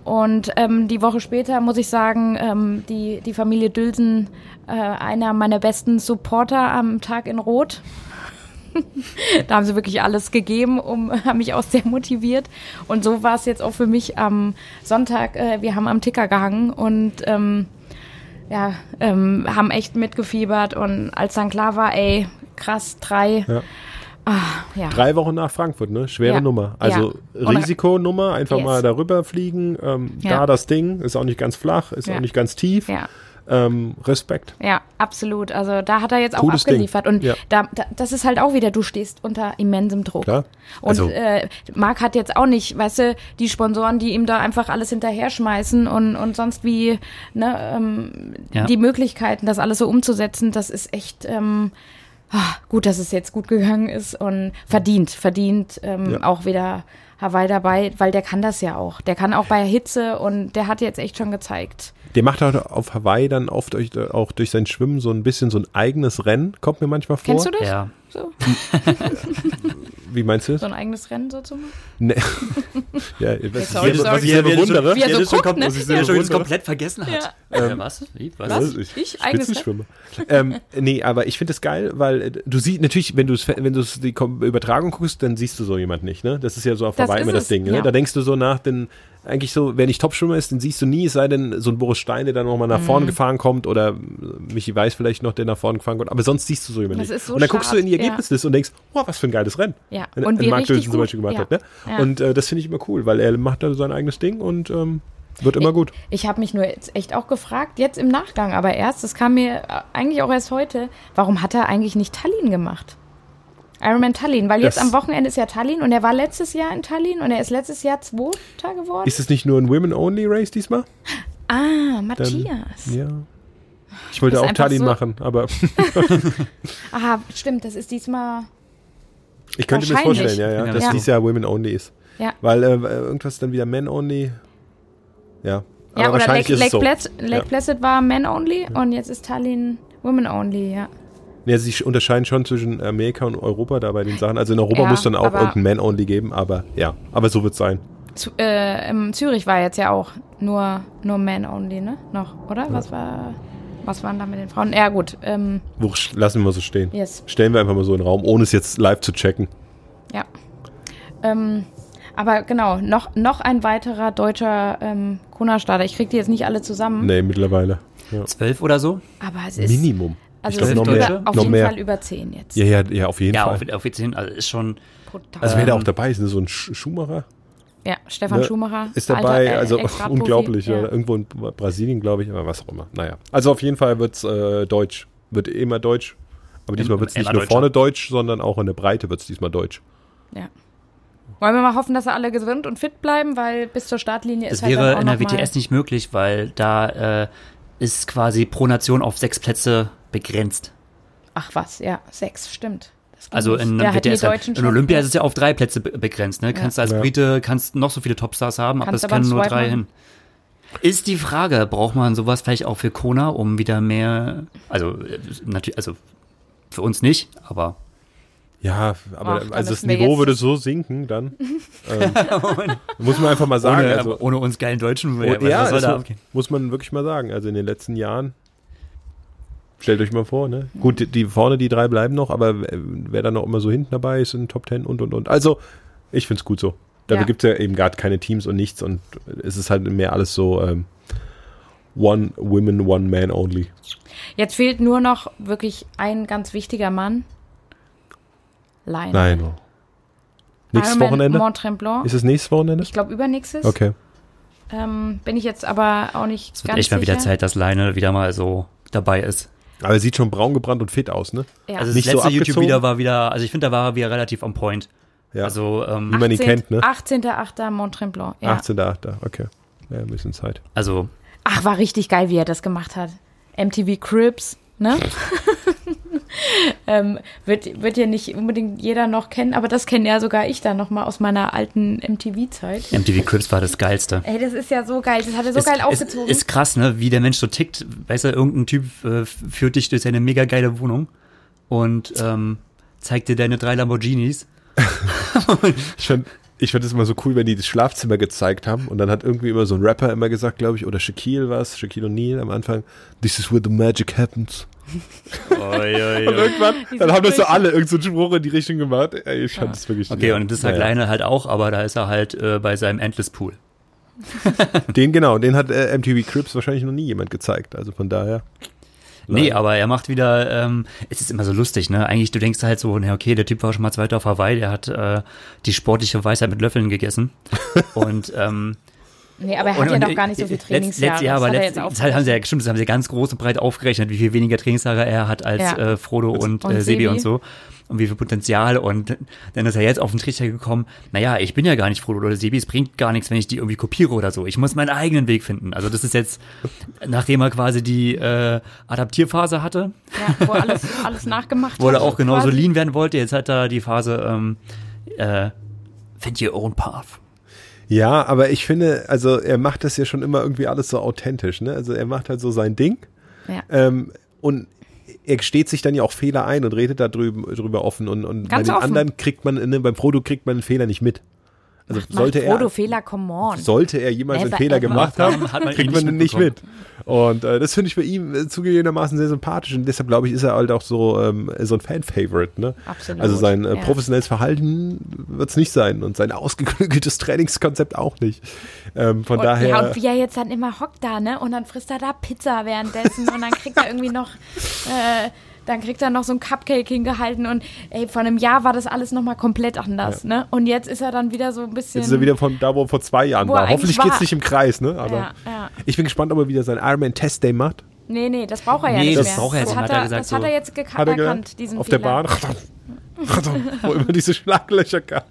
Und ähm, die Woche später muss ich sagen, ähm, die, die Familie Dülsen, äh, einer meiner besten Supporter am Tag in Rot. *laughs* da haben sie wirklich alles gegeben, um, haben mich auch sehr motiviert. Und so war es jetzt auch für mich am Sonntag. Äh, wir haben am Ticker gehangen und ähm, ja, ähm, haben echt mitgefiebert. Und als dann klar war, ey, krass, drei. Ja. Ah, ja. Drei Wochen nach Frankfurt, ne? Schwere Ja. Nummer. Also Ja. Risikonummer, einfach Yes. mal darüber fliegen. Ähm. Da das Ding, ist auch nicht ganz flach, ist auch nicht ganz tief. Ähm, Respekt. Ja, absolut. Also da hat er jetzt auch Cooles Ding. abgeliefert. Und Ja. da, da, das ist halt auch wieder, du stehst unter immensem Druck. Klar. Und Also- äh, Marc hat jetzt auch nicht, weißt du, die Sponsoren, die ihm da einfach alles hinterher schmeißen und, und sonst wie ne, ähm, Ja. die Möglichkeiten, das alles so umzusetzen, das ist echt ähm, ah, gut, dass es jetzt gut gegangen ist und verdient, verdient ähm, Ja. auch wieder Hawaii dabei, weil der kann das ja auch. Der kann auch bei Hitze und der hat jetzt echt schon gezeigt. Der macht halt auf Hawaii dann oft durch, auch durch sein Schwimmen so ein bisschen so ein eigenes Rennen, kommt mir manchmal vor. Kennst du das? Ja. So, Wie meinst du so ein eigenes Rennen so zu machen? Nee. *laughs* ja, ich weiß sorry, nicht, sorry. was ich sehr Wie das bewundere. Wie er so guckt, ne? was ich Ja. schon komplett vergessen hat. Äh, was? Wie? Was? Was? Ich, Ich? Eigenes Spitzenschwimmer. ähm, nee, aber ich finde das geil, weil äh, du siehst natürlich, wenn du wenn du die Übertragung guckst, dann siehst du so jemand nicht, ne? Das ist ja so auf ist immer das Ding, ne? ja. Da denkst du so nach, denn eigentlich so, wer nicht Topschwimmer ist, den siehst du nie, es sei denn so ein Boris Stein, der dann nochmal nach Mhm. vorne gefahren kommt oder Michi Weiß vielleicht noch, der nach vorne gefahren kommt, aber sonst siehst du so jemanden nicht. so und dann guckst du in die schade, ja. Ergebnisliste und denkst, wow, was für ein geiles Rennen. Ja. Und wenn wie richtig Dülsen zum. Beispiel gemacht Ja. hat, ne? Ja. Und äh, das finde ich immer cool, weil er macht da sein eigenes Ding und ähm, wird immer gut. Ich habe mich nur jetzt echt auch gefragt, jetzt im Nachgang, aber erst, das kam mir äh, eigentlich auch erst heute, warum hat er eigentlich nicht Tallinn gemacht? Ironman Tallinn, weil jetzt Das- am Wochenende ist ja Tallinn und er war letztes Jahr in Tallinn und er ist letztes Jahr Zweiter geworden. Ist es nicht nur ein Women-Only-Race diesmal? ah, Dann, Matthias. Ja. Ich wollte auch Tallinn so- machen, aber *laughs* *laughs* Aha, stimmt, das ist diesmal. ich könnte mir das vorstellen, ja, ja, Ja. dass Ja. dieses Jahr Women Only ist. Ja. Weil äh, irgendwas dann wieder Men Only. Ja. Aber Ja, oder wahrscheinlich Lake, ist es Lake, so. Placid, Lake Ja. Placid war Men Only und jetzt ist Tallinn Women Only, ja. Ja, sie unterscheiden schon zwischen Amerika und Europa da bei den Sachen. Also in Europa Ja, muss dann auch irgendein Men Only geben, aber ja, aber so wird es sein. Zu, äh, Zürich war jetzt ja auch nur, nur Men Only, ne? Noch, oder? Was war. Was waren da mit den Frauen? Ja, gut. Ähm, Wurscht, lassen wir mal so stehen. yes. Stellen wir einfach mal so in den Raum, ohne es jetzt live zu checken. Ja. Ähm, aber genau, noch, noch ein weiterer deutscher ähm, Kona-Starter. Ich krieg die jetzt nicht alle zusammen, Nee, mittlerweile. Ja. Zwölf oder so? aber es ist. Minimum. Also ich es noch mehr. über, auf noch jeden mehr. Fall über zehn jetzt. Ja, ja, ja, auf jeden Ja, Fall. auf, auf 10, also ist schon. Brutal. Also wer da auch dabei ist, ne? so ein Sch Schumacher. Ja, Stefan Ne, Schumacher. Ist dabei, alter, äh, also unglaublich. Ja. Ja. Irgendwo in Brasilien, glaube ich, aber was auch immer. Naja. Also auf jeden Fall wird's äh, deutsch. Wird immer deutsch. Aber diesmal wird's nicht immer nur deutscher. vorne deutsch, sondern auch in der Breite wird's diesmal deutsch. Ja. Wollen wir mal hoffen, dass sie alle gesund und fit bleiben, weil bis zur Startlinie Das ist halt wäre dann auch in der WTS nicht möglich, weil da äh, ist quasi pro Nation auf sechs Plätze begrenzt. Ach was, ja, sechs, stimmt. Das Also in ja, WTS, halt. In Olympia ist es ja auf drei Plätze be begrenzt. Ne? Kannst du als Ja. Brite kannst noch so viele Topstars haben, aber Kannst es können nur drei machen. hin. Ist die Frage, braucht man sowas vielleicht auch für Kona, um wieder mehr, also natürlich, also für uns nicht, aber Ja, aber Ach, also das Niveau würde so sinken, dann *laughs* ähm, muss man einfach mal sagen. ohne, also, ohne uns geilen Deutschen, Oh, was ja, soll das da mu- abgehen? muss man wirklich mal sagen. Also in den letzten Jahren, stellt euch mal vor, ne? Gut, die, vorne, die drei bleiben noch, aber wer- wer dann noch immer so hinten dabei ist in Top Ten und und und. Also, ich find's gut so. Dafür Ja. gibt's ja eben gar keine Teams und nichts und es ist halt mehr alles so ähm, One Women, One Man only. Jetzt fehlt nur noch wirklich ein ganz wichtiger Mann. Lionel. Nein. Nächstes Ironman Wochenende? Mont Tremblant. Ist es nächstes Wochenende? Ich glaube übernächstes. Okay. Ähm, bin ich jetzt aber auch nicht Es wird ganz echt mal wieder sicher. Zeit, dass Leine wieder mal so dabei ist. Aber er sieht schon braun gebrannt und fit aus, ne? Ja. Also das Nicht so letzte YouTube abgezogen? wieder war wieder, also ich finde, da war er wieder relativ on point. Ja. Also, ähm, Wie man ihn kennt, ne? 18.8. Mont Tremblant. Ja. 18.8. Okay. Ja, ein bisschen Zeit. also Ach, war richtig geil, wie er das gemacht hat. MTV Cribs, ne? *laughs* *laughs* ähm, wird, wird ja nicht unbedingt jeder noch kennen, aber das kenne ja sogar ich dann nochmal aus meiner alten MTV-Zeit. MTV Crips war das Geilste. Ey, das ist ja so geil. Das hat er so ist, geil ist, aufgezogen. ist krass, ne, wie der Mensch so tickt. Weißt du, irgendein Typ äh, führt dich durch seine mega geile Wohnung und ähm, zeigt dir deine drei Lamborghinis. *laughs* Ich fand, ich fand es immer so cool, wenn die das Schlafzimmer gezeigt haben und dann hat irgendwie immer so ein Rapper immer gesagt, glaube ich, oder Shaquille was, Shaquille O'Neal am Anfang, this is where the magic happens. Und irgendwann, dann haben das so alle irgendeinen so Spruch in die Richtung gemacht. Ey, ich fand das wirklich Okay, und das sagt naja. Leine halt auch, aber da ist er halt äh, bei seinem Endless Pool. *laughs* Den genau, den hat äh, MTV Crips wahrscheinlich noch nie jemand gezeigt, also von daher. Nee, Leine. aber er macht wieder, ähm, es ist immer so lustig, ne? Eigentlich, du denkst halt so, na okay, der Typ war schon mal Zweiter auf Hawaii, der hat äh, die sportliche Weisheit mit Löffeln gegessen. *laughs* und ähm, nee, aber er hat und, ja und noch gar nicht so viel letzt- Trainingsjahre. Letzt, ja, aber das hat er letzt, jetzt das haben sie ja, stimmt, das haben sie ganz groß und breit aufgerechnet, wie viel weniger Trainingsjahre er hat als Ja. äh, Frodo und, Und äh, Sebi und so. Und wie viel Potenzial und dann ist er jetzt auf den Trichter gekommen, naja, ich bin ja gar nicht Frodo oder Sebi, es bringt gar nichts, wenn ich die irgendwie kopiere oder so. Ich muss meinen eigenen Weg finden. Also das ist jetzt, nachdem er quasi die äh, Adaptierphase hatte, Ja, wo alles, *laughs* alles nachgemacht wo er hat. auch genauso lean werden wollte, jetzt hat er die Phase ähm, äh, Find your own path. Ja, aber ich finde, also er macht das ja schon immer irgendwie alles so authentisch, ne? Also er macht halt so sein Ding Ja. ähm, und er gesteht sich dann ja auch Fehler ein und redet da drüben, drüber offen und, und bei Ganz den offen. anderen kriegt man, ne, beim Prodo kriegt man einen Fehler nicht mit. Also sollte Macht Frodo er, Fehler, come on. sollte er jemals einen Never Fehler ever. gemacht haben, Hat man ihn kriegt man nicht ihn nicht mit. Und äh, das finde ich bei ihm äh, zugegebenermaßen sehr sympathisch und deshalb glaube ich, ist er halt auch so, ähm, so ein Fan-Favorite. Ne? Absolut, Also sein äh, ja. professionelles Verhalten wird es nicht sein und sein ausgeklügeltes *laughs* Trainingskonzept auch nicht. Ähm, von Und, daher. ja, und wie er jetzt dann immer hockt da, ne? Und dann frisst er da Pizza währenddessen und dann kriegt er irgendwie noch, *laughs* äh, dann kriegt er noch so ein Cupcake hingehalten und ey, vor einem Jahr war das alles nochmal komplett anders, ne? Und jetzt ist er dann wieder so ein bisschen. Jetzt ist er wieder von da, wo er vor zwei Jahren war. Hoffentlich eigentlich geht's war. nicht im Kreis, ne? Aber Ja, ja. ich bin gespannt, ob er wieder sein Ironman Test Day macht. Nee, nee, das braucht er ja Nee, nicht das mehr. braucht er jetzt das nicht, hat hat er gesagt, das hat so. er jetzt geka- Hat er erkannt, diesen Auf Fehler. der Bahn. wo immer diese Schlaglöcher kamen.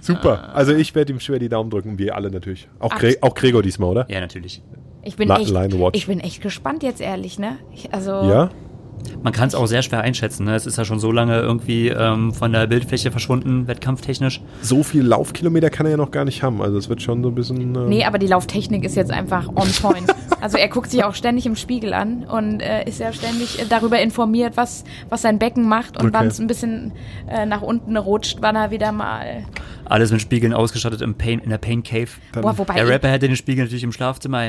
Super. Also ich werde ihm schwer die Daumen drücken, wir alle natürlich. Auch. Gre auch Gregor diesmal, oder? Ja, natürlich. Ich bin, La- echt, ich bin echt gespannt jetzt, ehrlich, ne? Ich, also, Ja? Man kann es auch sehr schwer einschätzen. Ne? Es ist ja schon so lange irgendwie ähm, von der Bildfläche verschwunden, wettkampftechnisch. So viel Laufkilometer kann er ja noch gar nicht haben. Also es wird schon so ein bisschen. Äh, Nee, aber die Lauftechnik ist jetzt einfach on point. Also er guckt sich auch ständig im Spiegel an und äh, ist ja ständig äh, darüber informiert, was, was sein Becken macht und Okay. wann es ein bisschen äh, nach unten rutscht, wann er wieder mal. Alles mit Spiegeln ausgestattet im Pain, in der Pain Cave. Boah, wobei Der Rapper hätte den Spiegel natürlich im Schlafzimmer.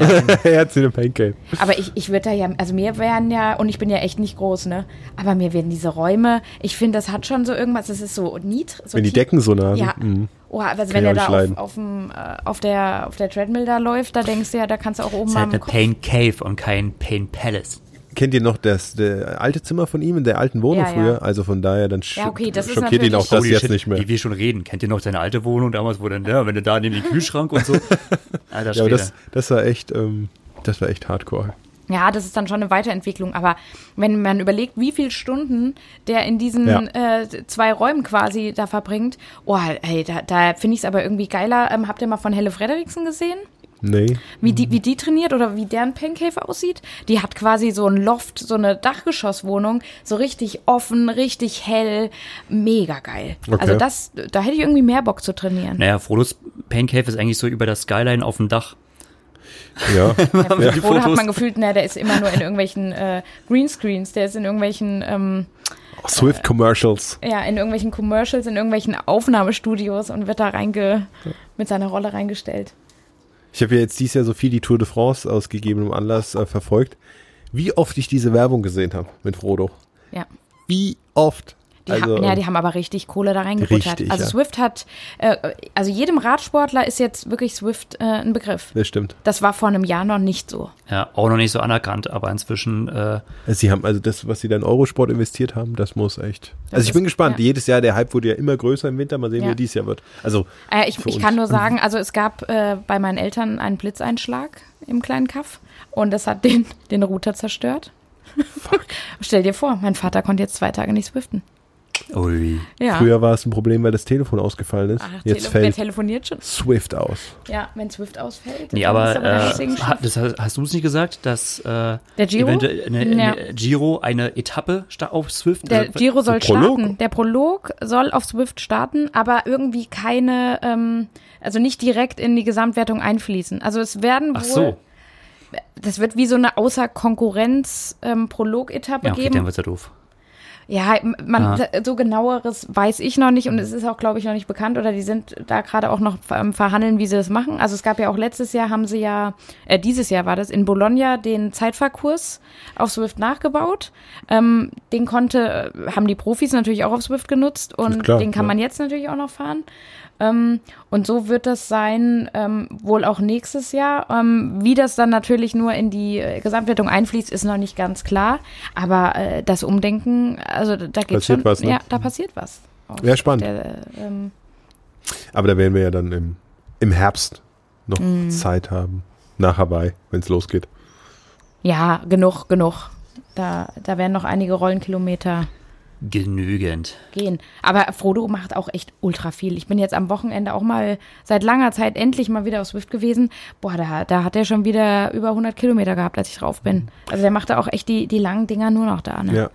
Er hat sie eine Pancake. aber ich, ich würde da ja, also mir wären ja, und ich bin ja echt nicht groß, ne? Aber mir werden diese Räume, ich finde, das hat schon so irgendwas, das ist so niedrig. So Wenn die tief- Decken so nah sind. Ja. Mhm. Oh, also wenn er da auf, auf, dem, äh, auf, der, auf der Treadmill da läuft, da denkst du ja, da kannst du auch oben ist mal halt am eine Kopf. Pain Cave und kein Pain Palace. kennt ihr noch das der alte Zimmer von ihm in der alten Wohnung Ja, ja. früher? Also von daher, dann Ja, okay, das ist schockiert ihn auch natürlich- das jetzt shit, nicht mehr. Wie wir schon reden. Kennt ihr noch seine alte Wohnung damals, wo dann, ja, wenn du da neben den Kühlschrank und so. *laughs* Alter Ja, das, das war echt, ähm, das war echt hardcore. Ja, das ist dann schon eine Weiterentwicklung. Aber wenn man überlegt, wie viele Stunden der in diesen Ja. äh, zwei Räumen quasi da verbringt, oh, ey, da, da finde ich es aber irgendwie geiler. Ähm, habt ihr mal von Helle Frederiksen gesehen? Nee. Wie die, wie die trainiert oder wie deren Pancave aussieht? Die hat quasi so ein Loft, so eine Dachgeschosswohnung, so richtig offen, richtig hell, mega geil. Okay. Also das, da hätte ich irgendwie mehr Bock zu trainieren. Naja, Frodos Pain Cave ist eigentlich so über das Skyline auf dem Dach. Ja. *laughs* Ja, die Oder hat man gefühlt, na, der ist immer nur in irgendwelchen äh, Greenscreens, der ist in irgendwelchen ähm, Swift Commercials. ja, in irgendwelchen Commercials, in irgendwelchen Aufnahmestudios und wird da reinge mit seiner Rolle reingestellt. Ich habe ja jetzt dieses Jahr so viel die Tour de France aus gegebenem Anlass äh, verfolgt. Wie oft ich diese Werbung gesehen habe mit Frodo. Ja. Wie oft. Die, also, haben, ja, die haben aber richtig Kohle da reingebuttert. Richtig, also ja. Swift hat, äh, also jedem Radsportler ist jetzt wirklich Swift äh, ein Begriff. das stimmt. Das war vor einem Jahr noch nicht so. Ja, auch noch nicht so anerkannt, aber inzwischen, äh, Sie haben also das, was sie da in Eurosport investiert haben, das muss echt. also ich ist- bin gespannt. ja. Jedes Jahr der Hype wurde ja immer größer im Winter. Mal sehen, wie Ja. er dieses Jahr wird. Also Äh, ich ich kann nur sagen, also es gab äh, bei meinen Eltern einen Blitzeinschlag im kleinen Kaff und das hat den, den Router zerstört. *laughs* Stell dir vor, mein Vater konnte jetzt zwei Tage nicht swiften. Ui. Ja. früher war es ein Problem, weil das Telefon ausgefallen ist. Ach, Jetzt Tele wer fällt telefoniert schon? Swift aus. Ja, wenn Swift ausfällt. Nee, dann aber, der äh, das hast, hast du es nicht gesagt, dass äh, Der Giro? eventuell eine, Ja. eine Giro eine Etappe auf Swift? Der äh, Giro soll Prolog? starten. Der Prolog soll auf Swift starten, aber irgendwie keine, ähm, also nicht direkt in die Gesamtwertung einfließen. Also es werden wohl, Ach so. das wird wie so eine außer Konkurrenz ähm, Prolog-Etappe Ja, okay, geben. dann wird's ja doof. Ja, man, Ah. so genaueres weiß ich noch nicht und es ist auch, glaube ich, noch nicht bekannt oder die sind da gerade auch noch ähm, verhandeln, wie sie das machen. Also es gab ja auch letztes Jahr, haben sie ja, äh, dieses Jahr war das, in Bologna den Zeitfahrkurs auf Swift nachgebaut. Ähm, den konnte, äh, haben die Profis natürlich auch auf Swift genutzt und Klar, den kann ja. man jetzt natürlich auch noch fahren. Ähm, und so wird das sein, ähm, wohl auch nächstes Jahr. Ähm, wie das dann natürlich nur in die äh, Gesamtwertung einfließt, ist noch nicht ganz klar. Aber äh, das Umdenken, also da geht Passiert schon, was, ne? ja, da passiert was. Ja, spannend. Der, äh, ähm, Aber da werden wir ja dann im, im Herbst noch Mhm. Zeit haben. Nach Hawaii, wenn es losgeht. ja, genug, genug. Da, da werden noch einige Rollenkilometer Genügend. gehen. Aber Frodo macht auch echt ultra viel. Ich bin jetzt am Wochenende auch mal seit langer Zeit endlich mal wieder auf Swift gewesen. Boah, da, da hat er schon wieder über 100 Kilometer gehabt, als ich drauf bin. Also der macht da auch echt die, die langen Dinger nur noch da. Ne? Ja.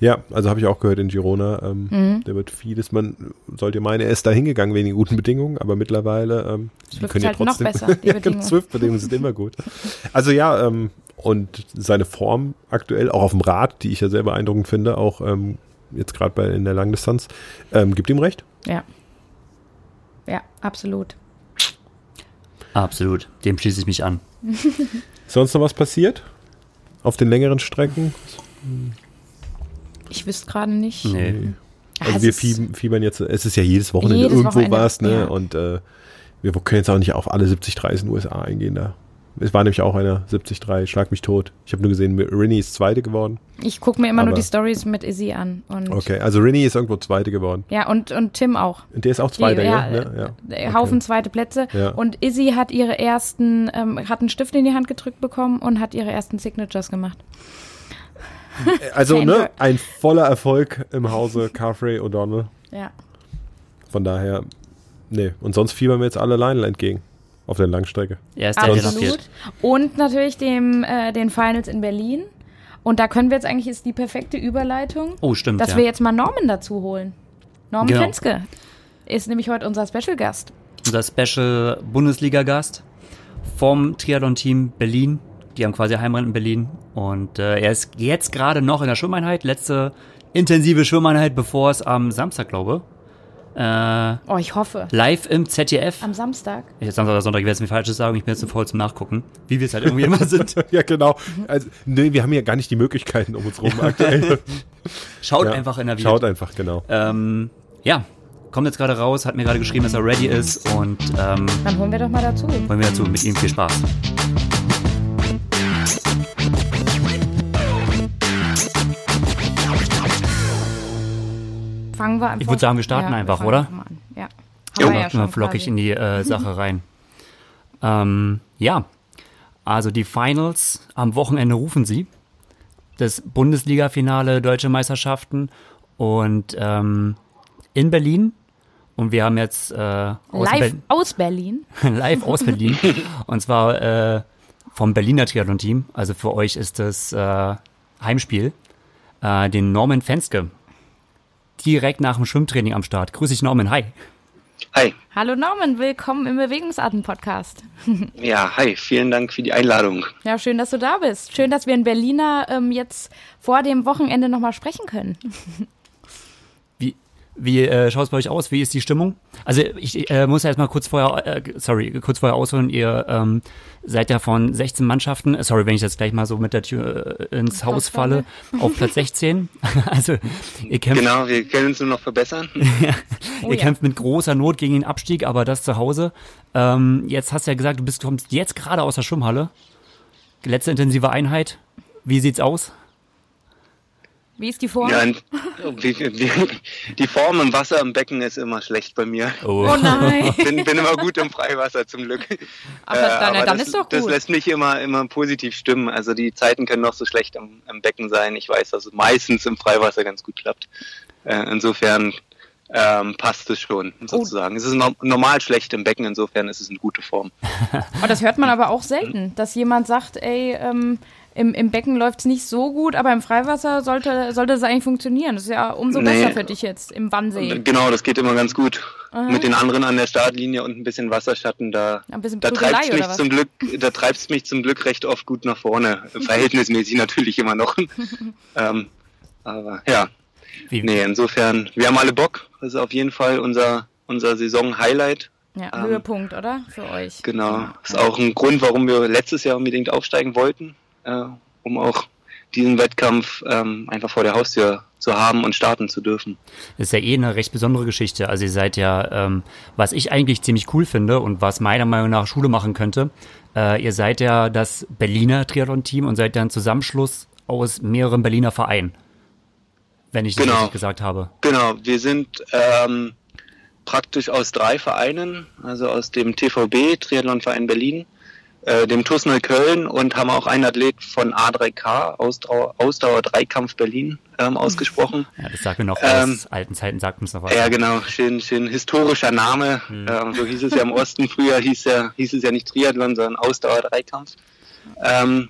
Ja, also habe ich auch gehört in Girona. Ähm, Mhm. Der wird vieles, man sollte meinen, er ist da hingegangen wegen guten Bedingungen, aber mittlerweile ähm, die Swift können ist ja halt noch trotzdem. besser, die *laughs* ja, Bedingungen. Swift-Bedingungen sind immer gut. Also ja, ähm, und seine Form aktuell, auch auf dem Rad, die ich ja sehr beeindruckend finde, auch ähm, jetzt gerade bei in der Langdistanz, ähm, gibt ihm recht. Ja. Ja, absolut. Absolut. Dem schließe ich mich an. *laughs* Sonst noch was passiert? Auf den längeren Strecken? Ich wüsste gerade nicht. Nee. Also es wir fiebern, fiebern jetzt, es ist ja jedes Wochenende Jedes irgendwo Wochenende, was, ne? ja. Und äh, wir können jetzt auch nicht auf alle 70 3 in den USA eingehen da. Es war nämlich auch einer 70 3, schlag mich tot. Ich habe nur gesehen, Rinny ist Zweite geworden. Ich gucke mir immer nur die Stories mit Izzy an. Und, Okay, also Rinny ist irgendwo Zweite geworden. Ja, und, und Tim auch. Und der ist auch Die, Zweiter, ja, ja? ja, ja. äh, Haufen zweite Plätze. Ja. Und Izzy hat ihre ersten, ähm, hat einen Stift in die Hand gedrückt bekommen und hat ihre ersten Signatures gemacht. Also, Fan ne, ein voller Erfolg im Hause *laughs* Carfrey O'Donnell. Ja. Von daher, nee. Und sonst fiebern wir jetzt alle Lionel entgegen. Auf der Langstrecke. Er ist der, Absolut. Und natürlich dem, äh, den Finals in Berlin. Und da können wir jetzt eigentlich, ist die perfekte Überleitung, Oh, stimmt. dass ja. wir jetzt mal Norman dazu holen. Norman Genau. Fenske ist nämlich heute unser Special Gast. unser Special Bundesliga-Gast vom Triathlon-Team Berlin. Die haben quasi Heimrennen in Berlin. Und äh, er ist jetzt gerade noch in der Schwimmeinheit. Letzte intensive Schwimmeinheit, bevor es am Samstag, glaube äh, Oh, ich hoffe. live im ZDF. Am Samstag. Ich jetzt Samstag oder Sonntag, ich werde jetzt nicht Falsches sagen, ich bin jetzt zu voll zum Nachgucken, wie wir es halt irgendwie immer *laughs* sind. ja, genau. Also, nee, wir haben ja gar nicht die Möglichkeiten um uns rum *laughs* aktuell. Schaut Ja, einfach in der Schaut einfach, genau. Ähm, ja, kommt jetzt gerade raus, hat mir gerade geschrieben, dass er ready ist und ähm, Dann holen wir doch mal dazu. wollen wir dazu mit ihm viel Spaß. Fangen wir einfach Ich würde sagen, wir starten ja, einfach, fangen oder? einfach. Ja. Haben wir ja schon flockig quasi. in die äh, *laughs* Sache rein. ähm, ja, also die Finals am Wochenende rufen sie. Das Bundesliga-Finale Deutsche Meisterschaften und ähm, in Berlin. Und wir haben jetzt äh, aus Live Ber- aus Berlin. *laughs* live aus Berlin. *laughs* und zwar äh, vom Berliner Triathlon-Team. Also für euch ist das äh, Heimspiel. Äh, den Norman Fenske. Direkt nach dem Schwimmtraining am Start. Grüß dich, Norman. Hi. Hi. Hallo Norman, willkommen im Bewegungsarten-Podcast. *laughs* Ja, hi. Vielen Dank für die Einladung. Ja, schön, dass du da bist. Schön, dass wir in Berliner ähm, jetzt vor dem Wochenende nochmal sprechen können. *laughs* Wie, äh, schaut es bei euch aus? Wie ist die Stimmung? Also ich äh, muss erst mal kurz vorher, äh, sorry, kurz vorher ausholen. Ihr ähm, seid ja von 16 Mannschaften, äh, sorry, wenn ich jetzt gleich mal so mit der Tür äh, ins Haus falle, auf Platz 16. *laughs* also ihr kämpft, Genau, wir können uns nur noch verbessern. *laughs* Oh ihr ja. kämpft mit großer Not gegen den Abstieg, aber das zu Hause. Ähm, jetzt hast du ja gesagt, du bist, du kommst jetzt gerade aus der Schwimmhalle. Letzte intensive Einheit. Wie sieht's aus? Wie ist die Form? Ja, die, Form im Wasser im Becken ist immer schlecht bei mir. Oh nein. *laughs* Bin, bin immer gut im Freiwasser zum Glück. Aber dann, aber dann das, ist doch das gut. lässt mich immer, immer positiv stimmen. Also die Zeiten können noch so schlecht im, im Becken sein. Ich weiß, dass es meistens im Freiwasser ganz gut klappt. Äh, insofern ähm, passt es schon, sozusagen. Es ist no normal schlecht im Becken, insofern ist es eine gute Form. *laughs* Oh, das hört man aber auch selten, dass jemand sagt, ey, ähm, im, im Becken läuft's nicht so gut, aber im Freiwasser sollte, sollte es eigentlich funktionieren. Das ist ja umso Nee. besser für dich jetzt im Wannsee. Genau, das geht immer ganz gut. Mit den anderen an der Startlinie und ein bisschen Wasserschatten, da, Ein bisschen da treibt's oder mich zum Glück, da treibt's mich zum Glück recht oft gut nach vorne. *laughs* Verhältnismäßig natürlich immer noch. *laughs* ähm, aber ja, Wie, nee, insofern, wir haben alle Bock. Das ist auf jeden Fall unser, unser Saison-Highlight. Ja, Ähm, Höhepunkt, oder? Für euch. Genau. Ist auch ein Grund, warum wir letztes Jahr unbedingt aufsteigen wollten, äh, um auch diesen Wettkampf ähm, einfach vor der Haustür zu haben und starten zu dürfen. Das ist ja eh eine recht besondere Geschichte. Also ihr seid ja, ähm, was ich eigentlich ziemlich cool finde und was meiner Meinung nach Schule machen könnte, äh, ihr seid ja das Berliner Triathlon-Team und seid ja ein Zusammenschluss aus mehreren Berliner Vereinen. Wenn ich das Genau. richtig gesagt habe. Genau, wir sind ähm, praktisch aus drei Vereinen, also aus dem TVB, Triathlonverein Berlin, äh, dem TuS Neukölln und haben auch einen Athlet von A3K, Ausdauer, Ausdauer Dreikampf Berlin, ähm, ausgesprochen. Ja, das sagt mir noch Ähm, aus alten Zeiten, sagt uns noch was. Ja, genau, schön, schön historischer Name. Ähm, so hieß es ja im Osten früher, hieß, ja, hieß es ja nicht Triathlon, sondern Ausdauer-Dreikampf. Ähm,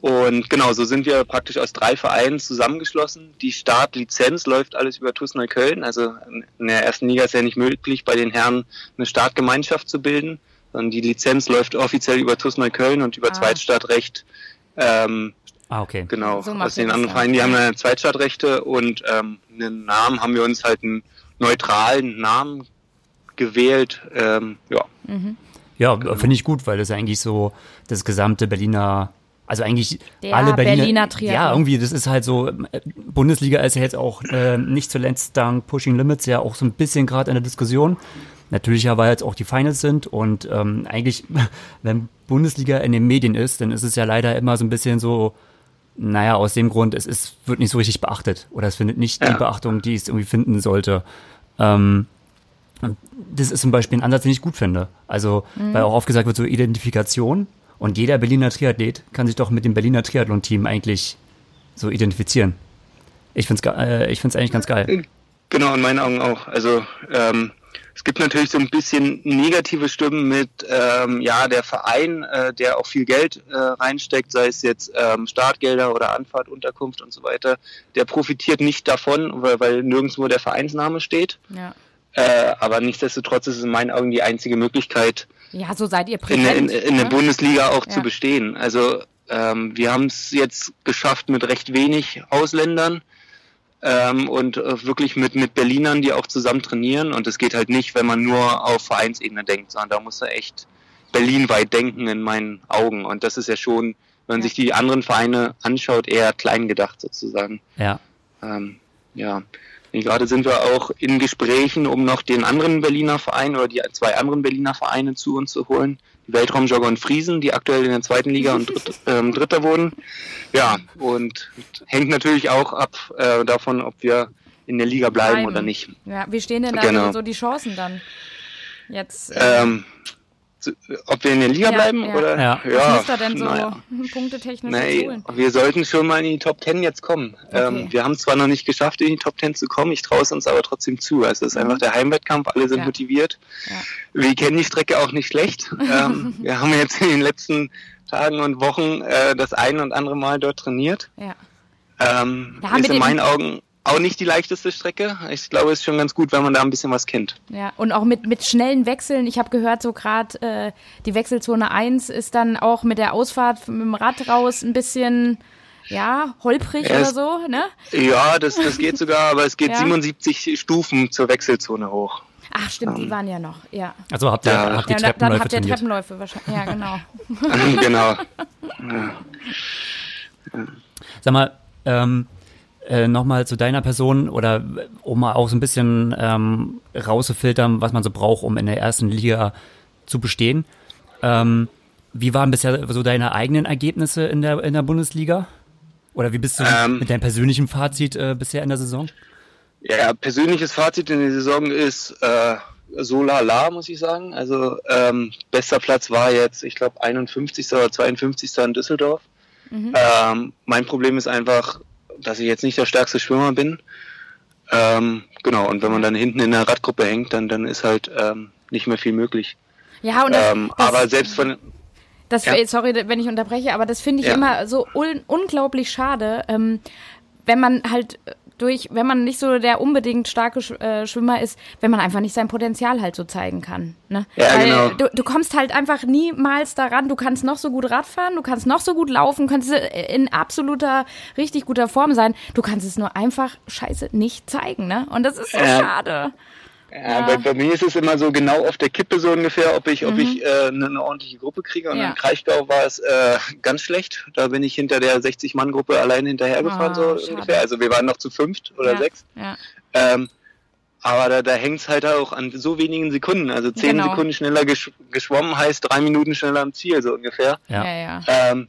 und genau, so sind wir praktisch aus drei Vereinen zusammengeschlossen. Die Startlizenz läuft alles über TuS Neukölln. Also in der ersten Liga ist ja nicht möglich, bei den Herren eine Startgemeinschaft zu bilden, sondern die Lizenz läuft offiziell über TuS Neukölln und über Ah. Zweitstartrecht ähm, Ah, okay. Genau, So aus den anderen dann. Vereinen, die haben eine Zweitstartrechte und ähm, einen Namen haben wir uns halt einen neutralen Namen gewählt. Ähm, ja, Ja, Genau. finde ich gut, weil das eigentlich so das gesamte Berliner, also eigentlich Der alle Berliner, Berliner Triathlon. ja, irgendwie, das ist halt so, äh, Bundesliga ist ja jetzt auch äh, nicht zuletzt dank Pushing Limits ja auch so ein bisschen gerade in der Diskussion. Natürlich ja, weil jetzt auch die Finals sind und ähm, eigentlich, *laughs* wenn Bundesliga in den Medien ist, dann ist es ja leider immer so ein bisschen so, naja, aus dem Grund, es ist, wird nicht so richtig beachtet oder es findet nicht die Ja. Beachtung, die es irgendwie finden sollte. Ähm, und das ist zum Beispiel ein Ansatz, den ich gut finde. Also, weil auch oft gesagt wird, so Identifikation. Und jeder Berliner Triathlet kann sich doch mit dem Berliner Triathlon-Team eigentlich so identifizieren. Ich finde es äh, ich find's eigentlich ganz geil. genau, in meinen Augen auch. Also ähm, es gibt natürlich so ein bisschen negative Stimmen mit, ähm, ja, der Verein, äh, der auch viel Geld äh, reinsteckt, sei es jetzt ähm, Startgelder oder Anfahrt, Unterkunft und so weiter, der profitiert nicht davon, weil, weil nirgendwo der Vereinsname steht. Ja. Äh, aber nichtsdestotrotz ist es in meinen Augen die einzige Möglichkeit, ja, so seid ihr in, der- in, präsent. in der ne? Bundesliga auch Ja. zu bestehen. Also ähm, wir haben es jetzt geschafft mit recht wenig Ausländern ähm, und äh, wirklich mit, mit Berlinern, die auch zusammen trainieren. Und es geht halt nicht, wenn man nur auf Vereinsebene denkt, sondern da muss er echt berlinweit denken in meinen Augen. Und das ist ja schon, wenn man Ja. sich die anderen Vereine anschaut, eher klein gedacht sozusagen. Ja. Ähm, ja, Und gerade sind wir auch in Gesprächen, um noch den anderen Berliner Verein oder die zwei anderen Berliner Vereine zu uns zu holen. Die Weltraumjogger und Friesen, die aktuell in der zweiten Liga und Dritt, ähm, Dritter wurden. Ja, und hängt natürlich auch ab äh, davon, ob wir in der Liga bleiben, Bleiben. oder nicht. Ja, wie stehen denn da Genau. so, die Chancen dann? Jetzt. äh, Ähm, ob wir in der Liga Ja, bleiben ja. oder Ja. was muss da denn so naja. punktetechnisch Nee, wir sollten schon mal in die Top Ten jetzt kommen. Okay. Ähm, wir haben es zwar noch nicht geschafft, in die Top Ten zu kommen, ich traue es uns aber trotzdem zu. Also es ist einfach der Heimwettkampf, alle sind Ja. motiviert. Ja. Wir kennen die Strecke auch nicht schlecht. ähm, *laughs* wir haben jetzt in den letzten Tagen und Wochen äh, das ein und andere Mal dort trainiert. Ja. Ähm, Ja, mit ist in meinen Augen auch nicht die leichteste Strecke. Ich glaube, es ist schon ganz gut, wenn man da ein bisschen was kennt. Ja, und auch mit, mit schnellen Wechseln. Ich habe gehört, so gerade äh, die Wechselzone 1 ist dann auch mit der Ausfahrt mit dem Rad raus ein bisschen, ja, holprig Ja, oder so, ne? Ja, das, das geht sogar, aber es geht Ja. 77 Stufen zur Wechselzone hoch. Ach, stimmt, die waren ja noch, ja. Also habt ihr, Ja. habt ihr ja, da- dann Treppenläufe habt ihr? Treppenläufe wahrscheinlich. Ja, genau. *laughs* genau. *laughs* Sag mal, ähm, äh, nochmal zu deiner Person oder äh, um mal auch so ein bisschen ähm, rauszufiltern, was man so braucht, um in der ersten Liga zu bestehen. Ähm, wie waren bisher so deine eigenen Ergebnisse in der, in der Bundesliga? Oder wie bist du Ähm. mit deinem persönlichen Fazit äh, bisher in der Saison? Ja, persönliches Fazit in der Saison ist äh, so lala, muss ich sagen. Also ähm, bester Platz war jetzt, ich glaube, 51. oder 52. in Düsseldorf. Ähm, mein Problem ist einfach, dass ich jetzt nicht der stärkste Schwimmer bin. Ähm, genau, und wenn man dann hinten in der Radgruppe hängt, dann, dann ist halt ähm, nicht mehr viel möglich. Ja, und das, Ähm, das, aber selbst von, Das, Ja. Sorry, wenn ich unterbreche, aber das finde ich Ja. immer so un unglaublich schade, ähm, wenn man halt durch, wenn man nicht so der unbedingt starke Sch äh, Schwimmer ist, wenn man einfach nicht sein Potenzial halt so zeigen kann. Ne? Ja, Weil genau. du, du kommst halt einfach niemals daran, du kannst noch so gut Radfahren, du kannst noch so gut laufen, kannst in absoluter, richtig guter Form sein, du kannst es nur einfach scheiße nicht zeigen, ne? Und das ist so Ja. schade. Ja, Bei, bei mir ist es immer so genau auf der Kippe so ungefähr, ob ich, ob ich äh, eine, eine ordentliche Gruppe kriege. Und Mhm. Ja. in Kraichgau war es äh, ganz schlecht. Da bin ich hinter der 60-Mann-Gruppe allein hinterhergefahren, Ah, so schade. ungefähr. Also wir waren noch zu fünft oder ja. sechs. Ja. Ähm, aber da, da hängt es halt auch an so wenigen Sekunden. Also zehn Genau. Sekunden schneller gesch geschwommen heißt drei Minuten schneller am Ziel, so ungefähr. Ja. ja, ja. Ähm,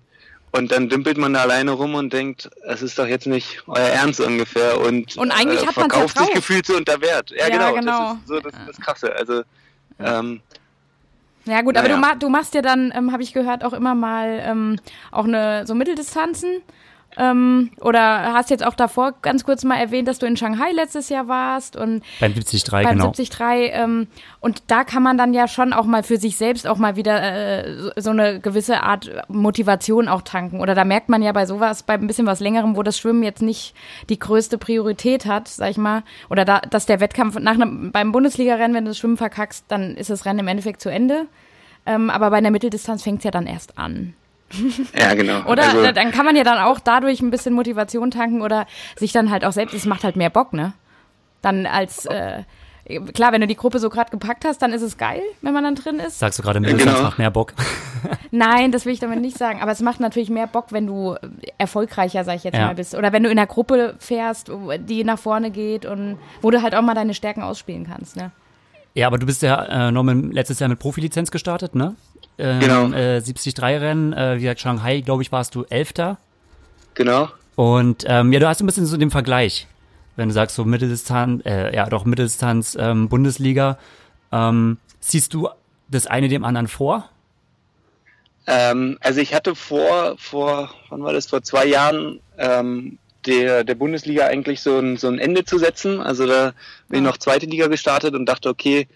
und dann dümpelt man da alleine rum und denkt, es ist doch jetzt nicht euer Ernst ungefähr. Und, Und eigentlich äh, hat man's ja verkauft sich gefühlt so unter Wert. Ja, Ja, genau. genau. Das ist so das, das Krasse. Also, ähm, Ja gut, aber Naja. du, ma du machst ja dann, ähm, habe ich gehört, auch immer mal ähm, auch eine so Mitteldistanzen. Ähm, oder hast jetzt auch davor ganz kurz mal erwähnt, dass du in Shanghai letztes Jahr warst und Beim 73, beim genau. 73. Ähm, und da kann man dann ja schon auch mal für sich selbst auch mal wieder äh, so, eine gewisse Art Motivation auch tanken. Oder da merkt man ja bei sowas, bei ein bisschen was längerem, wo das Schwimmen jetzt nicht die größte Priorität hat, sag ich mal, oder da, dass der Wettkampf nach einem, beim Bundesliga-Rennen, wenn du das Schwimmen verkackst, dann ist das Rennen im Endeffekt zu Ende. Ähm, aber bei einer Mitteldistanz fängt es ja dann erst an. Ja, genau. Oder Also, Da- dann kann man ja dann auch dadurch ein bisschen Motivation tanken oder sich dann halt auch selbst, es macht halt mehr Bock, ne? Dann als, äh, klar, wenn du die Gruppe so gerade gepackt hast, dann ist es geil, wenn man dann drin ist. Sagst du gerade, Mittelstand genau. macht mehr Bock. *laughs* Nein, das will ich damit nicht sagen. Aber es macht natürlich mehr Bock, wenn du äh, erfolgreicher, sag ich jetzt Ja. mal, bist. Oder wenn du in einer Gruppe fährst, die nach vorne geht und wo du halt auch mal deine Stärken ausspielen kannst, ne? Ja, aber du bist ja äh, Norman letztes Jahr mit Profilizenz gestartet, ne? Ähm, Genau. Äh, 73-Rennen, äh, wie gesagt, Shanghai, glaube ich, warst du Elfter. genau. Und ähm, ja, du hast ein bisschen so den Vergleich, wenn du sagst so Mitteldistanz, äh, ja doch Mitteldistanz ähm, Bundesliga. Ähm, siehst du das eine dem anderen vor? Ähm, also ich hatte vor, vor, wann war das, vor zwei Jahren, ähm, der, der Bundesliga eigentlich so ein, so ein Ende zu setzen. Also da bin ich noch zweite Liga gestartet und dachte, okay,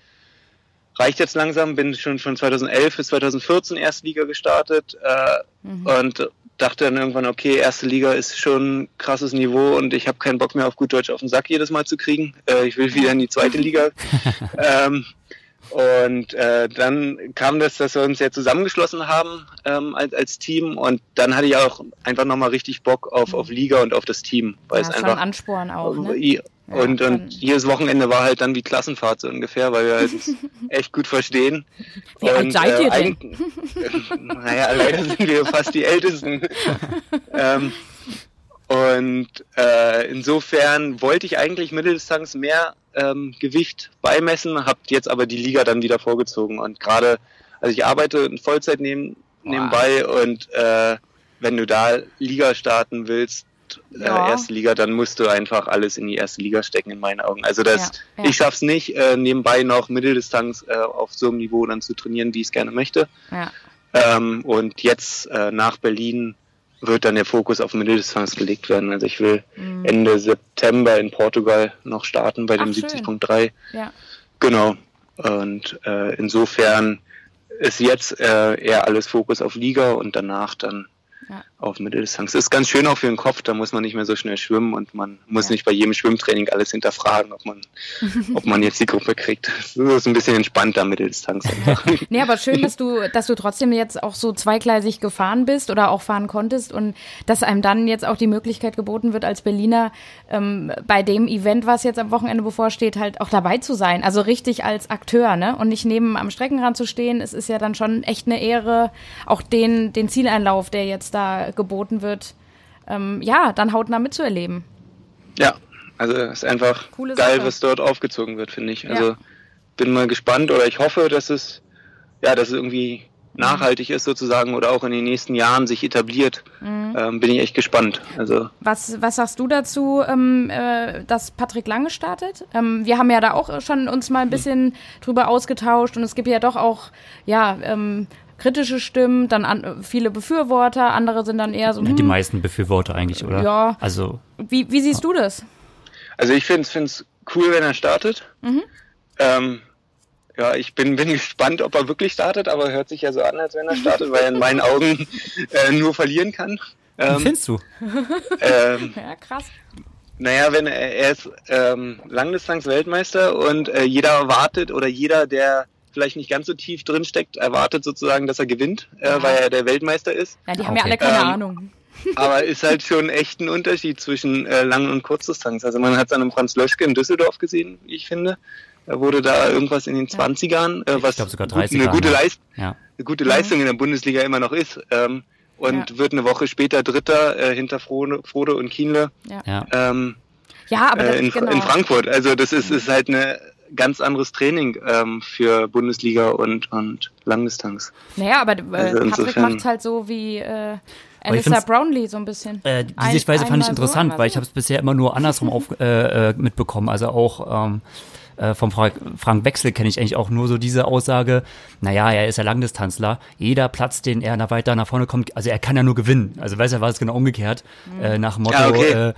reicht jetzt langsam, bin schon von 2011 bis 2014 Erstliga gestartet äh, und dachte dann irgendwann, okay, erste Liga ist schon ein krasses Niveau und ich habe keinen Bock mehr auf gut Deutsch auf den Sack jedes Mal zu kriegen. Äh, ich will wieder in die zweite Liga. *laughs* ähm, und äh, dann kam das, dass wir uns ja zusammengeschlossen haben ähm, als, als Team und dann hatte ich auch einfach nochmal richtig Bock auf, auf Liga und auf das Team, weil Ja, es einfach Ansporn auch, ne? Und, und jedes Wochenende war halt dann wie Klassenfahrt so ungefähr, weil wir halt *laughs* echt gut verstehen. Wie alt Und, seid ihr denn? eig- *laughs* naja, leider sind wir fast die Ältesten. *laughs* ähm, und äh, insofern wollte ich eigentlich Mitteldistanz mehr ähm, Gewicht beimessen, habe jetzt aber die Liga dann wieder vorgezogen. Und gerade, also ich arbeite in Vollzeit neben, nebenbei und äh, wenn du da Liga starten willst, Ja. äh, erste Liga, dann musst du einfach alles in die erste Liga stecken, in meinen Augen. Also das, Ja, ja. ich schaff's nicht, äh, nebenbei noch Mitteldistanz äh, auf so einem Niveau dann zu trainieren, wie ich es gerne möchte. Ähm, und jetzt äh, nach Berlin wird dann der Fokus auf Mitteldistanz gelegt werden. Also ich will Ende September in Portugal noch starten bei dem Ach, schön. 70.3. Ja. Genau. Und äh, insofern ist jetzt äh, eher alles Fokus auf Liga und danach dann Ja. auf Mitteldistanz. Ist ganz schön auch für den Kopf, da muss man nicht mehr so schnell schwimmen und man muss Ja. nicht bei jedem Schwimmtraining alles hinterfragen, ob man, *laughs* ob man jetzt die Gruppe kriegt. Das ist ein bisschen entspannter Mitteldistanz. *laughs* Nee, aber schön, dass du, dass du trotzdem jetzt auch so zweigleisig gefahren bist oder auch fahren konntest und dass einem dann jetzt auch die Möglichkeit geboten wird, als Berliner ähm, bei dem Event, was jetzt am Wochenende bevorsteht, halt auch dabei zu sein. Also richtig als Akteur, ne? Und nicht neben am Streckenrand zu stehen. Es ist ja dann schon echt eine Ehre, auch den, den Zieleinlauf, der jetzt da geboten wird, ähm, ja, dann hautnah mitzuerleben. Ja, also es ist einfach Coole geil, Sache. was dort aufgezogen wird, finde ich. Ja. Also bin mal gespannt oder ich hoffe, dass es ja, dass es irgendwie nachhaltig ist sozusagen oder auch in den nächsten Jahren sich etabliert. Mhm. Ähm, bin ich echt gespannt. Also Was, was sagst du dazu, ähm, äh, dass Patrick Lange startet? Ähm, wir haben ja da auch schon uns mal ein bisschen drüber ausgetauscht und es gibt ja doch auch, ja, ähm, kritische Stimmen, dann an, viele Befürworter, andere sind dann eher so, Die hm, meisten Befürworter eigentlich, oder? Ja. Also, wie, wie siehst du das? Also ich finde es cool, wenn er startet. Ähm, ja, ich bin, bin gespannt, ob er wirklich startet, aber hört sich ja so an, als wenn er startet, weil er in meinen Augen äh, nur verlieren kann. Ähm, findest du? ähm, *laughs* Ja, krass. naja, wenn er, er ist ähm, Langdistanz-Weltmeister und äh, jeder erwartet oder jeder, der vielleicht nicht ganz so tief drin steckt, erwartet sozusagen, dass er gewinnt, äh, weil er der Weltmeister ist. Ja, die haben Okay. ja alle keine Ähm, Ahnung. *laughs* Aber ist halt schon echt ein Unterschied zwischen äh, Lang- und Kurzdistanz. Also man hat es an einem Franz Löschke in Düsseldorf gesehen, wie ich finde. Er wurde da irgendwas in den 20ern, äh, was glaub sogar gut- 30ern, eine, gute ja. Leist Ja. eine gute Leistung in der Bundesliga immer noch ist. Ähm, und Ja. wird eine Woche später Dritter äh, hinter Frode, Frode und Kienle Ja. ähm, Ja, aber das, äh, in, genau. in Frankfurt. Also das ist, ist halt eine ganz anderes Training ähm, für Bundesliga und, und Langdistanz. Naja, aber äh, Also Patrick insofern- macht's halt so wie äh, find's- Brownlee so ein bisschen. Äh, die Ein- Sichtweise fand ich so, interessant, einmal weil ich so. habe es bisher immer nur andersrum auf, äh, äh, mitbekommen. Also auch ähm, äh, vom Fra Frank Wechsel kenne ich eigentlich auch nur so diese Aussage, naja, er ist ja Langdistanzler, jeder Platz, den er nach weiter nach vorne kommt, also er kann ja nur gewinnen. Also weiß er, war es genau umgekehrt, Mhm. äh, nach dem Motto, Ja, okay. äh,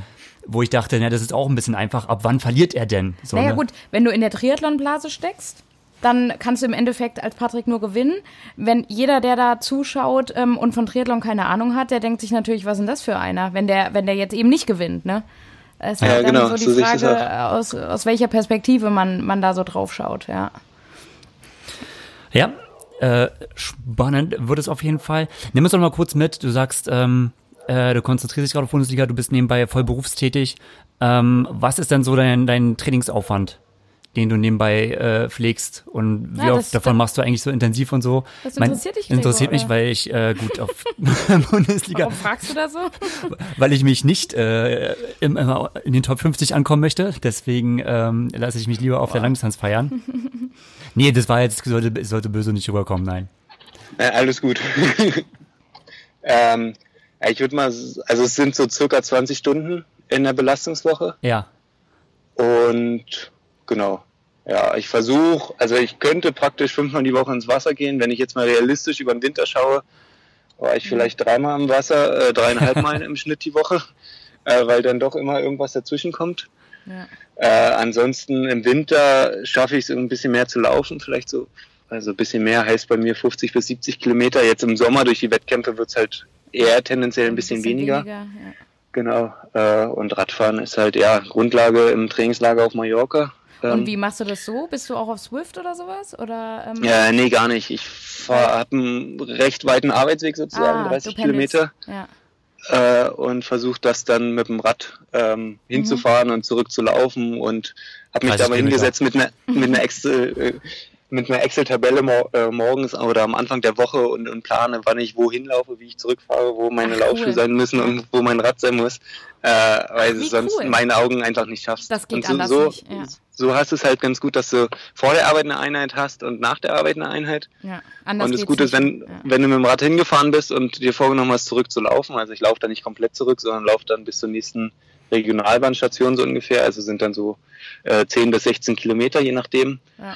wo ich dachte, na, das ist auch ein bisschen einfach, ab wann verliert er denn? So, Naja ne? gut, wenn du in der Triathlonblase steckst, dann kannst du im Endeffekt als Patrick nur gewinnen. Wenn jeder, der da zuschaut ähm, und von Triathlon keine Ahnung hat, der denkt sich natürlich, was ist denn das für einer, wenn der, wenn der jetzt eben nicht gewinnt, ne? Es ist Ja, halt dann genau, so so die das Frage, aus, aus welcher Perspektive man, man da so drauf schaut, ja. Ja, äh, spannend wird es auf jeden Fall. Nimm uns doch mal kurz mit. Du sagst, ähm, äh, du konzentrierst dich gerade auf Bundesliga, du bist nebenbei voll berufstätig. Ähm, was ist denn so dein, dein Trainingsaufwand, den du nebenbei äh, pflegst? Und wie Ja, oft davon machst du eigentlich so intensiv und so? Das interessiert dich, Das interessiert Gregor, mich, oder? weil ich äh, gut auf *laughs* *laughs* Bundesliga, Warum fragst du da so? *laughs* weil ich mich nicht äh, im, immer in den Top 50 ankommen möchte. Deswegen ähm, lasse ich mich lieber auf der Langdistanz feiern. nee, das war jetzt, sollte, sollte böse nicht rüberkommen, nein. Äh, alles gut. ähm, ich würde mal, also es sind so circa 20 Stunden in der Belastungswoche. Ja, Und genau. Ja, ich versuche, also ich könnte praktisch fünfmal die Woche ins Wasser gehen. Wenn ich jetzt mal realistisch über den Winter schaue, war ich vielleicht dreimal im Wasser, äh, dreieinhalb Mal im Schnitt die Woche, *laughs* äh, weil dann doch immer irgendwas dazwischen kommt. Ja. Äh, ansonsten im Winter schaffe ich es ein bisschen mehr zu laufen, vielleicht so, also ein bisschen mehr heißt bei mir 50 bis 70 Kilometer. Jetzt im Sommer durch die Wettkämpfe wird es halt eher tendenziell ein bisschen, weniger. ja. Genau. Äh, und Radfahren ist halt ja Grundlage im Trainingslager auf Mallorca. Und Ähm, wie machst du das so? Bist du auch auf Swift oder sowas? Oder, ähm, Ja, nee, gar nicht. Ich habe einen recht weiten Arbeitsweg sozusagen, ah, 30 du pendelst. Kilometer, Ja. äh, und versuche das dann mit dem Rad ähm, hinzufahren und zurück zu laufen und habe mich 30 da mal hingesetzt mit einer mit einer Excel äh, mit einer Excel-Tabelle mor äh, morgens oder am Anfang der Woche und, und plane, wann ich wohin laufe, wie ich zurückfahre, wo meine Ach, Laufschuhe cool. sein müssen und wo mein Rad sein muss. äh, weil du sonst cool. in meinen Augen einfach nicht schaffst. Das geht und so, anders so, nicht, ja. so hast du es halt ganz gut, dass du vor der Arbeit eine Einheit hast und nach der Arbeit eine Einheit. Ja, anders und das Gute ist, wenn, Ja. wenn du mit dem Rad hingefahren bist und dir vorgenommen hast, zurückzulaufen, also ich laufe da nicht komplett zurück, sondern laufe dann bis zur nächsten Regionalbahnstation so ungefähr, also sind dann so äh, 10 bis 16 Kilometer, je nachdem, Ja.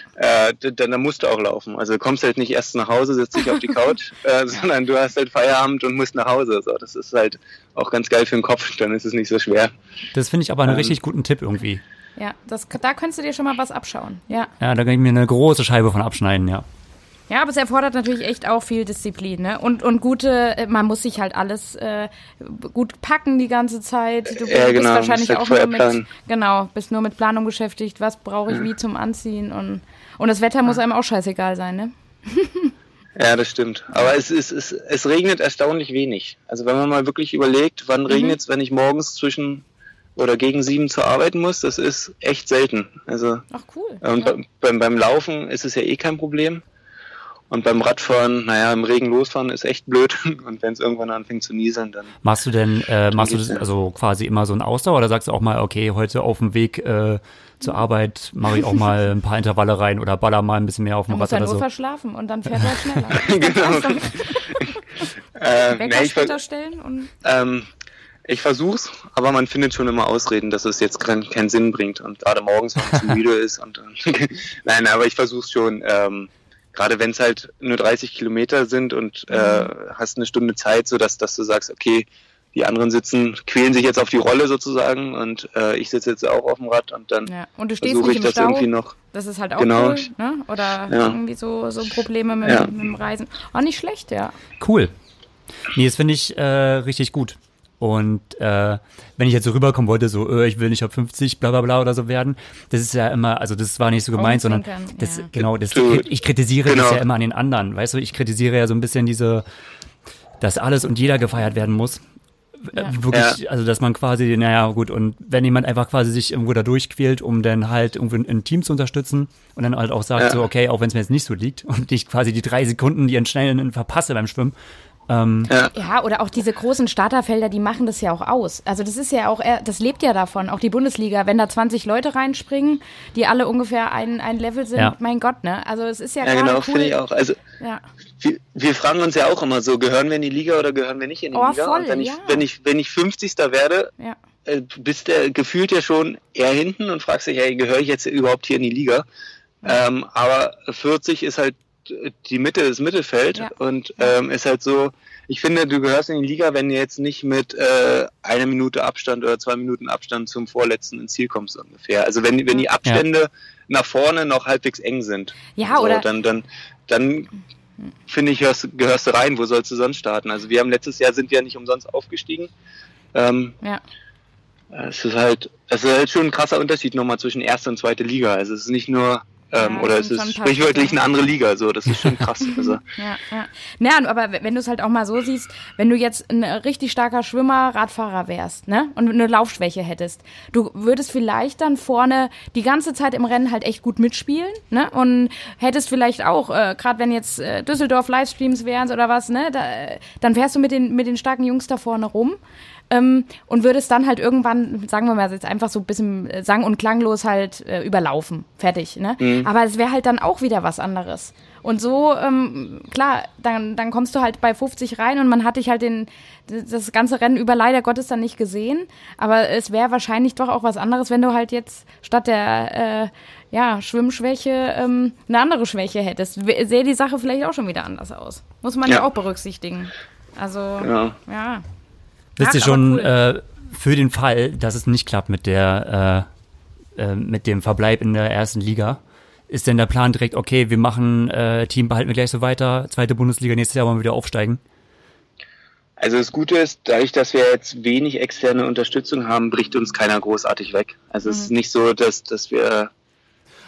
äh, dann, dann musst du auch laufen. Also du kommst halt nicht erst nach Hause, setzt dich auf die Couch, *laughs* äh, sondern du hast halt Feierabend und musst nach Hause. So, das ist halt auch ganz geil für den Kopf, dann ist es nicht so schwer. Das finde ich aber einen Ähm. richtig guten Tipp irgendwie. Ja, das, da kannst du dir schon mal was abschauen. Ja. Ja, da kann ich mir eine große Scheibe von abschneiden, ja. Ja, aber es erfordert natürlich echt auch viel Disziplin, ne? Und, und gute, äh, man muss sich halt alles äh, gut packen die ganze Zeit. Du Ja, bist genau, wahrscheinlich auch nur mit, planen. genau, bist nur mit Planung beschäftigt, was brauche ich wie zum Anziehen und, und das Wetter muss einem auch scheißegal sein, ne? *laughs* Ja, das stimmt. Aber es, ist, es, es regnet erstaunlich wenig. Also wenn man mal wirklich überlegt, wann regnet es, wenn ich morgens zwischen oder gegen sieben zur Arbeit muss, das ist echt selten. Also Ach cool. und ja. be- beim, beim Laufen ist es ja eh kein Problem. Und beim Radfahren, naja, im Regen losfahren ist echt blöd. *laughs* Und wenn es irgendwann anfängt zu nieseln, dann. Machst du denn, äh, machst du das also quasi immer so ein Ausdauer oder sagst du auch mal, okay, heute auf dem Weg äh, zur Arbeit mache ich auch *laughs* mal ein paar Intervalle rein oder baller mal ein bisschen mehr auf dem Rad ja oder nur so? verschlafen und dann fährt er *laughs* schneller. genau. äh, Wecker später stellen und ähm, ich versuch's, aber man findet schon immer Ausreden, dass es jetzt keinen Sinn bringt. Und gerade morgens, wenn man zu müde ist. Und, Nein, aber ich versuch's schon. Ähm, gerade wenn es halt nur 30 Kilometer sind und äh, hast eine Stunde Zeit, so dass, dass du sagst, okay, die anderen sitzen, quälen sich jetzt auf die Rolle sozusagen und äh, ich sitze jetzt auch auf dem Rad und dann ja. Und du stehst versuche nicht ich im das Stau. irgendwie noch. Das ist halt auch Genau. cool, ne? Oder Ja. irgendwie so, so Probleme mit, Ja. mit dem Reisen. Auch nicht schlecht, ja. Cool. Nee, das finde ich äh, richtig gut. Und äh, wenn ich jetzt so rüberkommen wollte, so, äh, ich will nicht auf 50, bla bla bla oder so werden, das ist ja immer, also das war nicht so gemeint, sondern das, ja. genau, das, ich kritisiere das genau. ja immer an den anderen, weißt du, ich kritisiere ja so ein bisschen diese, dass alles und jeder gefeiert werden muss. Äh, Ja. Wirklich, also dass man quasi, naja, gut, und wenn jemand einfach quasi sich irgendwo da durchquält, um dann halt irgendwo ein, Team zu unterstützen und dann halt auch sagt, Ja. so, okay, auch wenn es mir jetzt nicht so liegt und ich quasi die drei Sekunden, die entschnellen, verpasse beim Schwimmen, ähm, Ja, oder auch diese großen Starterfelder, die machen das ja auch aus. Also das ist ja auch, das lebt ja davon, auch die Bundesliga, wenn da 20 Leute reinspringen, die alle ungefähr ein, ein Level sind, Ja. mein Gott, ne? Also es ist ja, Ja, genau, cool. finde ich auch. Also Ja. wir, wir fragen uns ja auch immer so, gehören wir in die Liga oder gehören wir nicht in die Oh, Liga? voll, und wenn ich, ja. wenn ich, wenn ich 50. werde, Ja. äh, bist der gefühlt ja schon eher hinten und fragst dich, hey, gehöre ich jetzt überhaupt hier in die Liga? Ähm, aber 40 ist halt die Mitte, das Mittelfeld Ja. und ähm, ist halt so, ich finde, du gehörst in die Liga, wenn du jetzt nicht mit äh, einer Minute Abstand oder zwei Minuten Abstand zum Vorletzten ins Ziel kommst ungefähr. Also wenn, wenn die Abstände nach vorne noch halbwegs eng sind, Ja, so, oder dann, dann, dann finde ich, gehörst, gehörst du rein. Wo sollst du sonst starten? Also wir haben letztes Jahr sind wir ja nicht umsonst aufgestiegen. Ähm, ja. es ist halt, es ist halt schon ein krasser Unterschied nochmal zwischen erste und zweite Liga. Also es ist nicht nur, ähm, Ja, oder es ist sprichwörtlich eine andere Liga. So, das ist schon krass. *laughs* Also Ja, ja. Na, aber wenn du es halt auch mal so siehst, wenn du jetzt ein richtig starker Schwimmer, Radfahrer wärst, ne, und eine Laufschwäche hättest, du würdest vielleicht dann vorne die ganze Zeit im Rennen halt echt gut mitspielen, ne, und hättest vielleicht auch, äh, gerade wenn jetzt äh, Düsseldorf Livestreams wären oder was, ne, da, äh, dann wärst du mit den mit den starken Jungs da vorne rum. Ähm, und würdest dann halt irgendwann, sagen wir mal jetzt einfach so ein bisschen äh, sang- und klanglos halt äh, überlaufen. Fertig, ne? Aber es wäre halt dann auch wieder was anderes. Und so, ähm, klar, dann, dann kommst du halt bei 50 rein und man hat dich halt den, das ganze Rennen über leider Gottes dann nicht gesehen. Aber es wäre wahrscheinlich doch auch was anderes, wenn du halt jetzt statt der äh, ja, Schwimmschwäche ähm, eine andere Schwäche hättest. Sähe die Sache vielleicht auch schon wieder anders aus. Muss man ja, Ja. auch berücksichtigen. Also, ja. ja. Wisst ihr schon, cool. äh, für den Fall, dass es nicht klappt mit der, äh, äh, mit dem Verbleib in der ersten Liga, ist denn der Plan direkt, okay, wir machen äh, Team behalten wir gleich so weiter, zweite Bundesliga, nächstes Jahr wollen wir wieder aufsteigen? Also das Gute ist, dadurch, dass wir jetzt wenig externe Unterstützung haben, bricht uns keiner großartig weg. Also es ist nicht so, dass, dass wir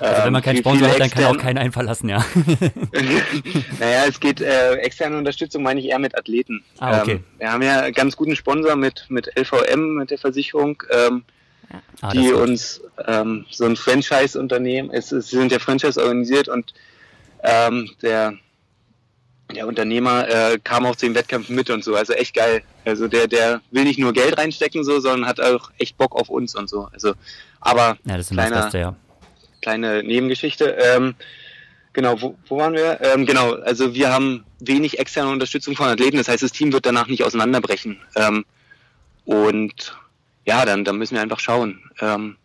Also wenn man keinen viel- Sponsor hat, dann kann auch keinen einverlassen, ja. *laughs* naja, es geht äh, externe Unterstützung, meine ich eher mit Athleten. Ah, okay. Ähm, wir haben ja einen ganz guten Sponsor mit, mit LVM, mit der Versicherung, ähm, Ah, die uns ähm, so ein Franchise-Unternehmen, es, es sie sind ja Franchise organisiert und ähm, der der Unternehmer äh, kam auch zu den Wettkämpfen mit und so, also echt geil. Also der, der will nicht nur Geld reinstecken, so, sondern hat auch echt Bock auf uns und so. Also, aber Ja, das ist immer das kleiner, Beste, ja. Kleine Nebengeschichte. Ähm, genau, wo, wo waren wir? Ähm, genau, also wir haben wenig externe Unterstützung von Athleten, das heißt, das Team wird danach nicht auseinanderbrechen. Ähm, und ja, dann, dann müssen wir einfach schauen, ähm,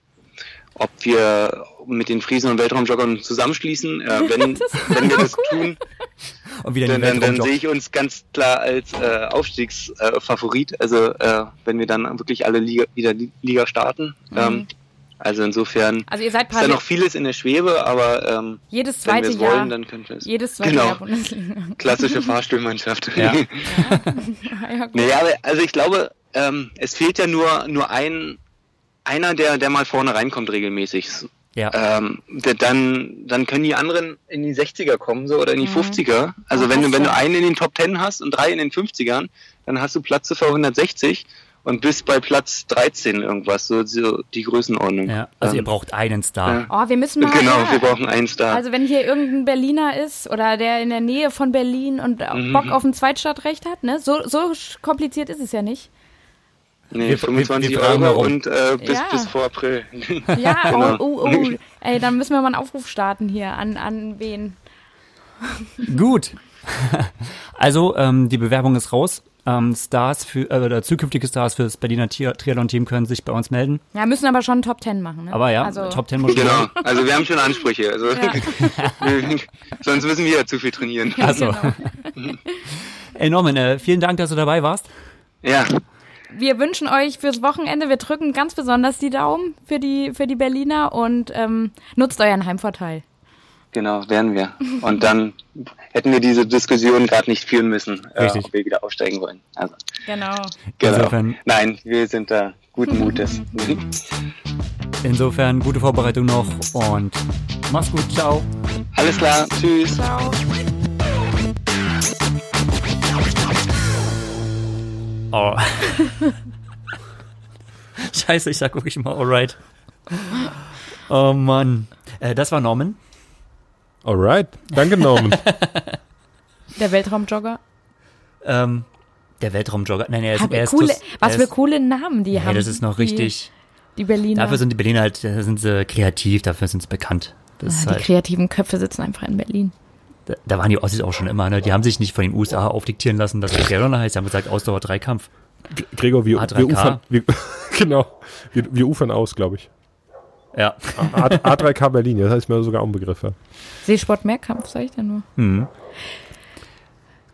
ob wir mit den Friesen und Weltraumjoggern zusammenschließen. Äh, *laughs* wenn, wenn wir das tun, Und wieder dann, dann, dann sehe ich uns ganz klar als äh, Aufstiegsfavorit. Äh, Favorit. also äh, wenn wir dann wirklich alle Liga, wieder die Liga starten. Ähm, also insofern Also ihr seid ist da noch vieles in der Schwebe, aber ähm, jedes wenn wir zweite es Jahr, wollen, dann könnte es. jedes zweite Genau. Jahr Bundesliga. *laughs* Klassische Fahrstuhlmannschaft. Ja. *laughs* ja, naja, aber, also ich glaube, ähm, es fehlt ja nur, nur ein, einer, der, der mal vorne reinkommt regelmäßig. Ja. Ähm, der, dann, dann können die anderen in die 60er kommen so oder in die 50er. Also Oh, wenn du, wenn du. du einen in den Top 10 hast und drei in den 50ern, dann hast du Platz für 160 und bist bei Platz 13 irgendwas, so, so die Größenordnung. ja. Also ihr Ähm, braucht einen Star. ja. Oh, wir müssen mal. Genau, ja. wir brauchen einen Star. Also wenn hier irgendein Berliner ist oder der in der Nähe von Berlin und Mhm. Bock auf ein Zweitstadtrecht hat, ne? So, so kompliziert ist es ja nicht. nee, wir- 25 wir fragen Euro warum. und äh, bis, Ja. bis vor April. *laughs* Ja, Genau. oh, oh, oh. Ey, dann müssen wir mal einen Aufruf starten hier an, an wen. Gut. *laughs* Also, ähm, die Bewerbung ist raus. Ähm, Stars für, äh, oder zukünftige Stars für das Berliner Tri- Triathlon-Team können sich bei uns melden. Ja, müssen aber schon Top Ten machen, ne? Aber ja, also, Top 10 muss schon Genau, also wir haben schon Ansprüche. Also Ja. *laughs* sonst müssen wir ja zu viel trainieren. Also, Genau. *laughs* ey Norman, äh, vielen Dank, dass du dabei warst. Ja, Wir wünschen euch fürs Wochenende, wir drücken ganz besonders die Daumen für die, für die Berliner und ähm, nutzt euren Heimvorteil. Genau, werden wir. *laughs* Und dann hätten wir diese Diskussion gerade nicht führen müssen, äh, ob wir wieder aufsteigen wollen. Also, Genau. genau. Insofern- Nein, wir sind da guten Mutes. *laughs* Insofern gute Vorbereitung noch und mach's gut, ciao. Alles klar, tschüss. Ciao. Oh. *laughs* Scheiße, ich sag wirklich mal alright. Oh Mann. Äh, das war Norman. Alright, danke Norman. *laughs* Der Weltraumjogger. Ähm, der Weltraumjogger. Nein, er ist, er ist coole, tus- was er für coole Namen die haben. Hey, das ist noch die, richtig. Die Berliner. Dafür sind die Berliner halt, da sind sie kreativ, dafür sind sie bekannt. Das Ah, die halt, kreativen Köpfe sitzen einfach in Berlin. da, da waren die Ossis auch schon immer, ne? Die haben sich nicht von den USA aufdiktieren lassen, dass es Triathlon heißt. Die haben gesagt, Ausdauer Dreikampf. Gregor, wir, A3K. wir ufern, wir, *laughs* genau, wir, wir ufern aus, glaube ich. Ja. A, A3K Berlin, das heißt mir sogar auch ein Begriff. Ja. Seesport Mehrkampf, sag ich denn nur. Hm.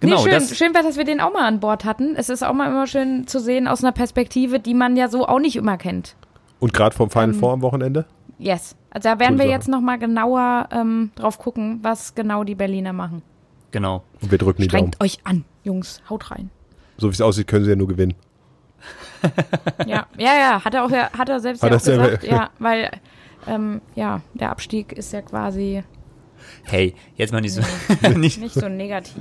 Genau, nee, schön, das, schön war, dass wir den auch mal an Bord hatten. Es ist auch mal immer schön zu sehen aus einer Perspektive, die man ja so auch nicht immer kennt. Und gerade vom Ähm, Final Four am Wochenende? Yes. Also da werden wir Sache. jetzt noch mal genauer ähm, drauf gucken, was genau die Berliner machen. genau. Und wir drücken die Daumen. Strengt euch an, Jungs, haut rein. So wie es aussieht, können sie ja nur gewinnen. Ja, ja, ja, hat er auch hat er selbst Hat ja er auch selber- gesagt. Ja, *laughs* weil ähm, ja, der Abstieg ist ja quasi Hey, jetzt mal nicht so, *laughs* nicht nicht so negativ.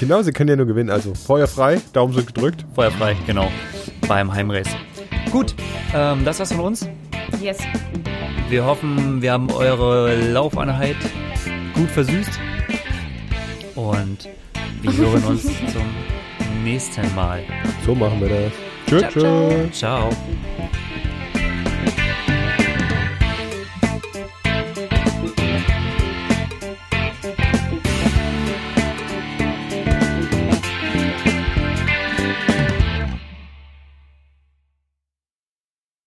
Genau, sie können ja nur gewinnen. Also Feuer frei, Daumen sind gedrückt. feuerfrei, genau. Beim Heimrace. Gut, ähm, das war's von uns. Yes. Wir hoffen, wir haben eure Laufeinheit gut versüßt. Und wir hören uns *laughs* zum nächsten Mal. So machen wir das. Tschüss. ciao, ciao. ciao.